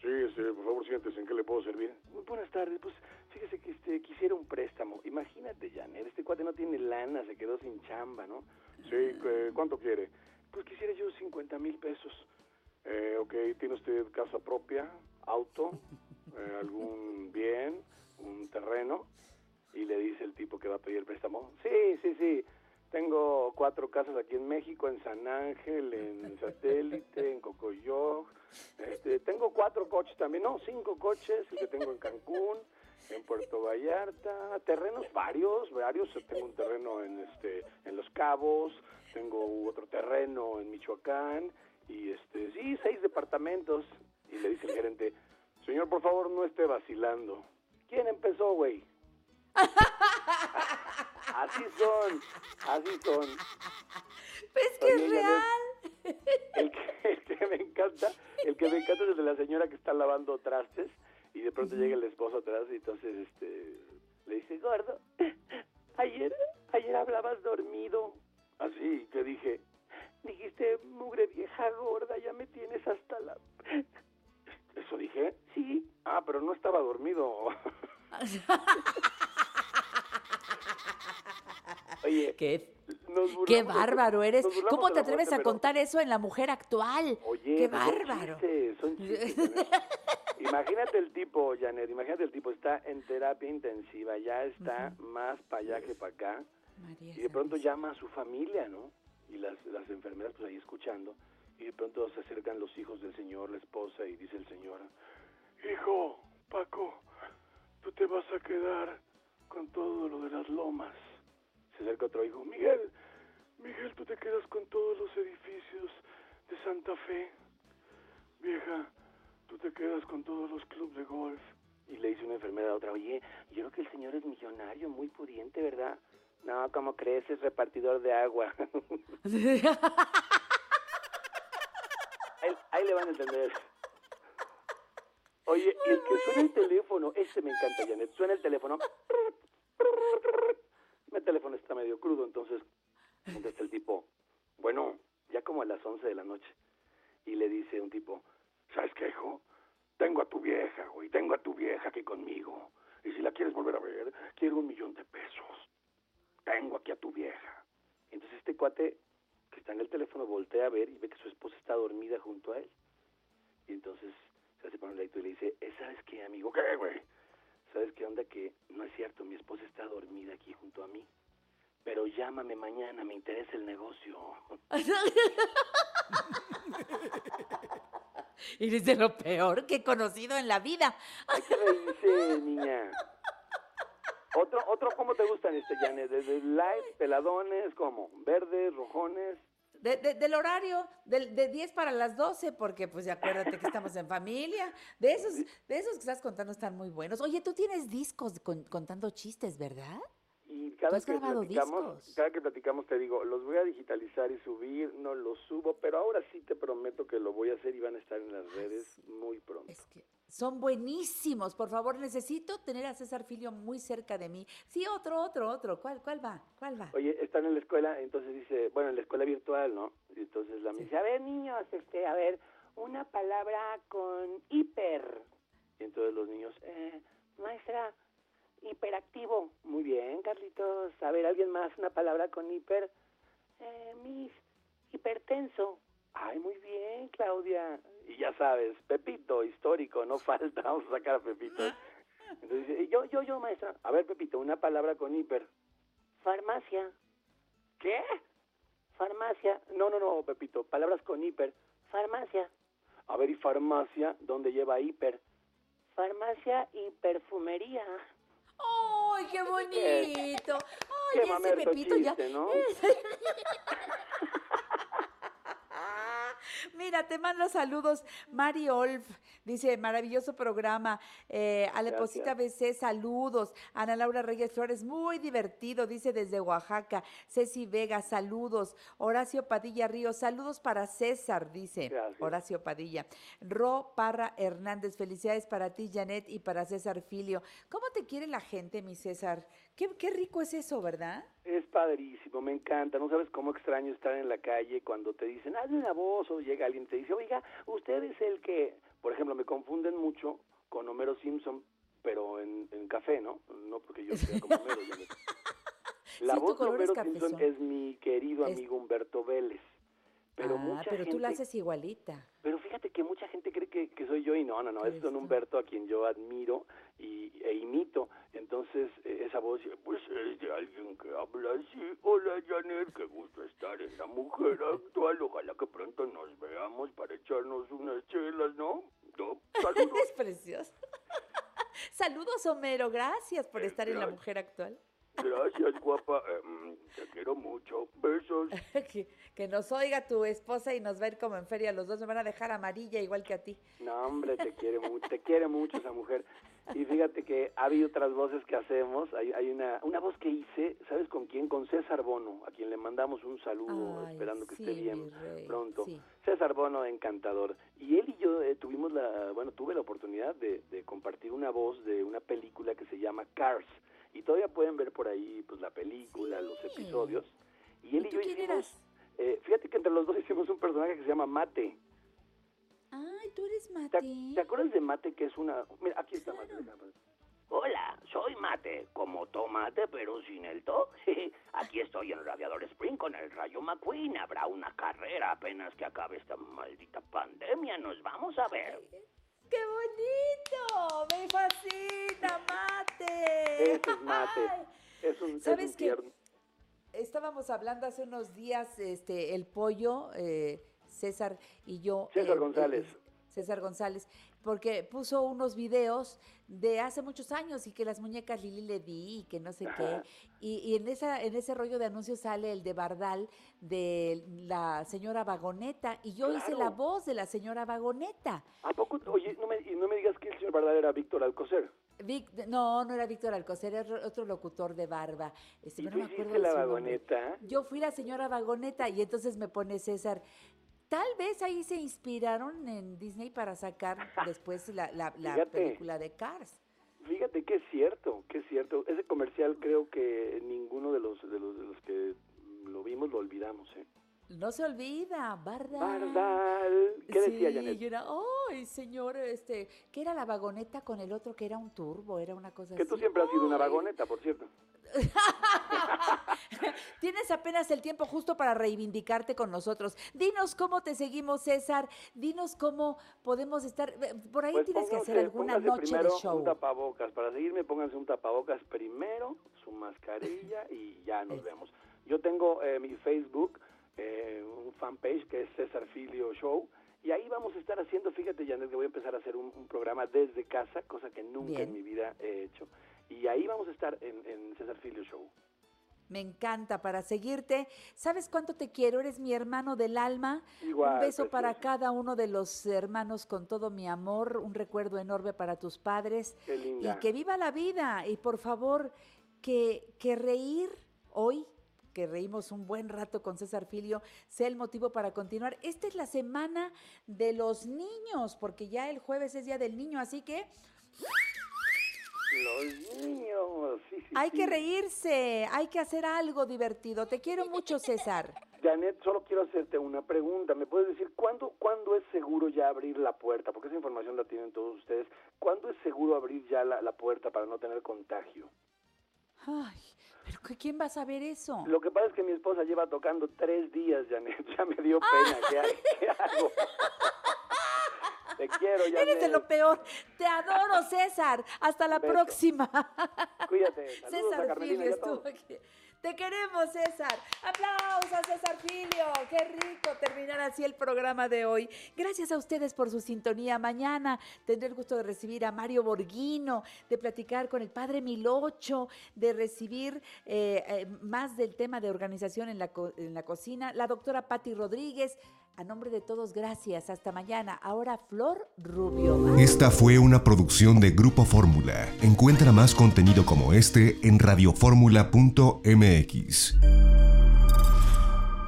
Sí, este, por favor, siéntese, ¿en qué le puedo servir? Muy buenas tardes, pues fíjese que este, quisiera un préstamo. Imagínate, Janet, este cuate no tiene lana, se quedó sin chamba, ¿no? Sí, ¿cuánto quiere? Pues quisiera yo 50 mil pesos. Eh, ok, ¿tiene usted casa propia, auto, eh, algún bien, un terreno? Y le dice el tipo que va a pedir el préstamo, sí, sí, sí, tengo cuatro casas aquí en México, en San Ángel, en Satélite, en Cocoyoc, este, tengo cuatro coches también, no, cinco coches, el que tengo en Cancún, en Puerto Vallarta, terrenos varios, varios, tengo un terreno en este, en Los Cabos, tengo otro terreno en Michoacán, y este, sí, seis departamentos, y le dice el gerente, señor, por favor, no esté vacilando. ¿Quién empezó, güey? Así son, así son. Es que Oye, es real. El que, el que me encanta, el que me encanta es el de la señora que está lavando trastes y de pronto llega el esposo atrás y entonces este le dice, gordo, ayer, ayer hablabas dormido. Así, que dije, dijiste, mugre vieja gorda, ya me tienes hasta la... ¿Eso dije? Sí. Ah, pero no estaba dormido. Oye, qué, qué bárbaro eres. ¿Cómo te atreves muerte, a pero- contar eso en la mujer actual? Oye, qué son bárbaro. chistes, son chistes, Janet. Imagínate el tipo, Janet, imagínate el tipo, está en terapia intensiva, ya está más para allá que para acá, y de pronto llama a su familia, ¿no? Y las, las enfermeras pues ahí escuchando, y de pronto se acercan los hijos del señor, la esposa, y dice el señor, hijo, Paco, tú te vas a quedar con todo lo de las lomas. Se acerca otro hijo, Miguel, Miguel, tú te quedas con todos los edificios de Santa Fe. Vieja, tú te quedas con todos los clubes de golf. Y le dice una enfermera a otra, oye, yo creo que el señor es millonario, muy pudiente, ¿verdad? No, como crees, es repartidor de agua. ahí, ahí le van a entender. Oye, y el que suena el teléfono, ese me encanta, Janet. Suena el teléfono. Mi teléfono está medio crudo, entonces contesta el tipo, bueno, ya como a las 11 de la noche. Y le dice un tipo, ¿sabes qué, hijo? Tengo a tu vieja, güey, tengo a tu vieja aquí conmigo. Y si la quieres volver a ver, quiero un millón de pesos. Tengo aquí a tu vieja. Entonces este cuate que está en el teléfono voltea a ver y ve que su esposa está dormida junto a él. Y entonces se hace para un ladito y le dice, "Eh, ¿sabes qué, amigo? ¿Qué, güey? ¿Sabes qué onda? Que no es cierto, mi esposa está dormida aquí junto a mí. Pero llámame mañana, me interesa el negocio. Eres de lo peor que he conocido en la vida. Hay que reírse, niña. Otro, otro, ¿cómo te gustan este, Janet? ¿Desde light, peladones, cómo? ¿Verdes, rojones? De- de- del horario, del, de 10 para las 12, porque pues acuérdate que estamos en familia. De esos, de esos que estás contando están muy buenos. Oye, tú tienes discos con- contando chistes, ¿verdad? Y cada has que grabado platicamos, discos. cada que platicamos te digo, los voy a digitalizar y subir, no los subo, pero ahora sí te prometo que lo voy a hacer y van a estar en las redes muy pronto. Son buenísimos. Por favor, necesito tener a César Filio muy cerca de mí. Sí, otro, otro, otro. ¿Cuál, cuál va? ¿Cuál va? Oye, están en la escuela, entonces dice, bueno, en la escuela virtual, ¿no? Y entonces la me dice, a ver, niños, este, a ver, una palabra con hiper. Y entonces los niños, eh, maestra, hiperactivo. Muy bien, Carlitos. A ver, ¿alguien más? Una palabra con hiper. Eh, mis, hipertenso. Ay, muy bien, Claudia. Y ya sabes, Pepito, histórico, no falta. Vamos a sacar a Pepito. Entonces dice, yo, yo, yo, maestra. A ver, Pepito, una palabra con hiper. Farmacia. ¿Qué? Farmacia. No, no, no, Pepito. Palabras con hiper. Farmacia. A ver, ¿y farmacia? ¿Dónde lleva hiper? Farmacia y perfumería. ¡Ay, qué bonito! Qué ¡Ay, ese mamerto Pepito ya! chiste, ¿no? Mira, te mando saludos. Mari Olf dice, maravilloso programa. Eh, a la BC, saludos. Ana Laura Reyes Flores, muy divertido, dice desde Oaxaca. Ceci Vega, saludos. Horacio Padilla Ríos, saludos para César, dice Horacio Padilla. Ro Parra Hernández, felicidades para ti, Janet, y para César Filio. ¿Cómo te quiere la gente, mi César? Qué, qué rico es eso, ¿verdad? Es padrísimo, me encanta. No sabes cómo extraño estar en la calle cuando te dicen, hazme una voz, o llega alguien y te dice, oiga, usted es el que, por ejemplo, me confunden mucho con Homero Simpson, pero en, en café, ¿no? No porque yo sea como Homero. La Sí, voz de Homero Simpson es mi querido Es- amigo Humberto Vélez. Pero ah, mucha pero tú la haces igualita. Pero fíjate que mucha gente cree que, que soy yo y no, no, no, es don Humberto a quien yo admiro y, e imito. Entonces, esa voz, pues es de alguien que habla así. Hola Janet, qué gusto estar en la mujer actual. Ojalá que pronto nos veamos para echarnos unas chelas, ¿no? No, saludos. es precioso. Saludos, Homero. Gracias por estar en La gracias. Mujer Actual. Gracias, guapa. Eh, mm, te quiero mucho. Besos. que, que nos oiga tu esposa y nos va a ir como en feria. Los dos me van a dejar amarilla igual que a ti. No, hombre, te quiere mucho, te quiere mucho esa mujer. Y fíjate que ha habido otras voces que hacemos. Hay, hay una, una voz que hice, ¿sabes con quién? Con César Bono, a quien le mandamos un saludo, Ay, esperando que sí, esté bien rey, pronto. sí. César Bono, encantador. Y él y yo eh, tuvimos la, bueno, tuve la oportunidad de, de compartir una voz de una película que se llama Cars. Y todavía pueden ver por ahí, pues, la película, los episodios. Y él y, tú yo hicimos, eh, fíjate que entre los dos hicimos un personaje que se llama Mate. Ay, tú eres ¿Te, Mati. te acuerdas de Mate que es una... Mira, aquí está Mate. Hola, soy Mate, como tomate pero sin el to. Aquí estoy en Radiador Spring con el Rayo McQueen. Habrá una carrera apenas que acabe esta maldita pandemia. Nos vamos a ver. ¡Qué bonito! ¡Me fascina, Mate! Ese es Mate. Es un, es ¿Sabes un qué? tierno. Estábamos hablando hace unos días, este, el pollo, eh, César y yo. César eh, González. eh, César González, porque puso unos videos de hace muchos años y que las muñecas Lili le di y que no sé qué. Y, y en, esa, en ese rollo de anuncios sale el de Bardal de la señora Vagoneta y yo hice la voz de la señora Vagoneta. ¿A poco? Oye, no me, y no me digas que el señor Bardal era Víctor Alcocer. Vic- no, no era Víctor Alcocer, era otro locutor de barba. Este, ¿Y tú me acuerdo la nombre. vagoneta? Yo fui la señora Vagoneta y entonces me pone César. Tal vez ahí se inspiraron en Disney para sacar después la, la- la Fíjate. película de Cars. Fíjate que es cierto, que es cierto. Ese comercial creo que ninguno de los, de los, de los que lo vimos lo olvidamos, ¿eh? No se olvida, Bardal. Bardal. ¿Qué decía Janet? y era, ay, señor, este, que era la vagoneta con el otro que era un turbo, era una cosa Que tú así. siempre has sido una vagoneta, por cierto. Tienes apenas el tiempo justo para reivindicarte con nosotros. Dinos cómo te seguimos, César. Dinos cómo podemos estar. Por ahí Pues tienes que hacer alguna noche de show. un tapabocas. Para seguirme, pónganse un tapabocas primero, su mascarilla y ya nos vemos. Yo tengo eh, mi Facebook, eh, un fanpage que es César Filio Show. Y ahí vamos a estar haciendo, fíjate, Janet, que voy a empezar a hacer un, un programa desde casa, cosa que nunca Bien. en mi vida he hecho. Y ahí vamos a estar en, en César Filio Show. Me encanta para seguirte. ¿Sabes cuánto te quiero? Eres mi hermano del alma. Igual, un beso para cada uno de los hermanos con todo mi amor. Un recuerdo enorme para tus padres. Qué linda. Y que viva la vida. Y por favor, que, que reír hoy, que reímos un buen rato con César Filio, sea el motivo para continuar. Esta es la semana de los niños, porque ya el jueves es día del niño, así que Los niños, sí, sí. hay sí. que reírse, hay que hacer algo divertido. Te quiero mucho, César. Janet, solo quiero hacerte una pregunta. ¿Me puedes decir cuándo, cuándo es seguro ya abrir la puerta? Porque esa información la tienen todos ustedes. ¿Cuándo es seguro abrir ya la, la puerta para no tener contagio? Ay, pero ¿qué- ¿quién va a saber eso? Lo que pasa es que mi esposa lleva tocando tres días, Janet. Ya me dio pena. ¿Qué, qué hago? Te quiero, Janet. Eres de lo peor. Te adoro, César. Hasta la Beso. próxima. Cuídate. Saludos César Filio estuvo aquí. Te queremos, César. Aplausos a César Filio. Qué rico terminar así el programa de hoy. Gracias a ustedes por su sintonía. Mañana tendré el gusto de recibir a Mario Borghino, de platicar con el padre Milocho, de recibir eh, eh, más del tema de organización en la, en la cocina. La doctora Patti Rodríguez. A nombre de todos, gracias. Hasta mañana. Ahora Flor Rubio. Esta fue una producción de Grupo Fórmula. Encuentra más contenido como este en radioformula.mx.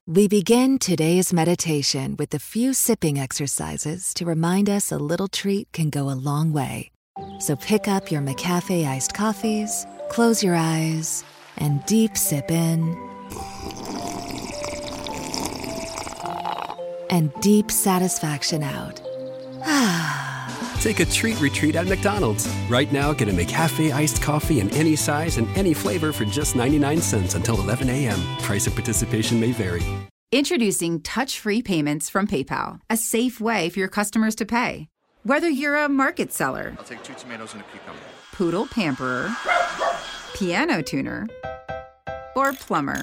We begin today's meditation with a few sipping exercises to remind us a little treat can go a long way. So pick up your McCafe iced coffees, close your eyes, and deep sip in. And deep satisfaction out. Take a treat retreat at McDonald's. Right now, get a McCafe iced coffee in any size and any flavor for just 99 cents until 11 a.m. Price of participation may vary. Introducing touch free payments from PayPal, a safe way for your customers to pay. Whether you're a market seller, I'll take two tomatoes and a cucumber. poodle pamperer, piano tuner, or plumber.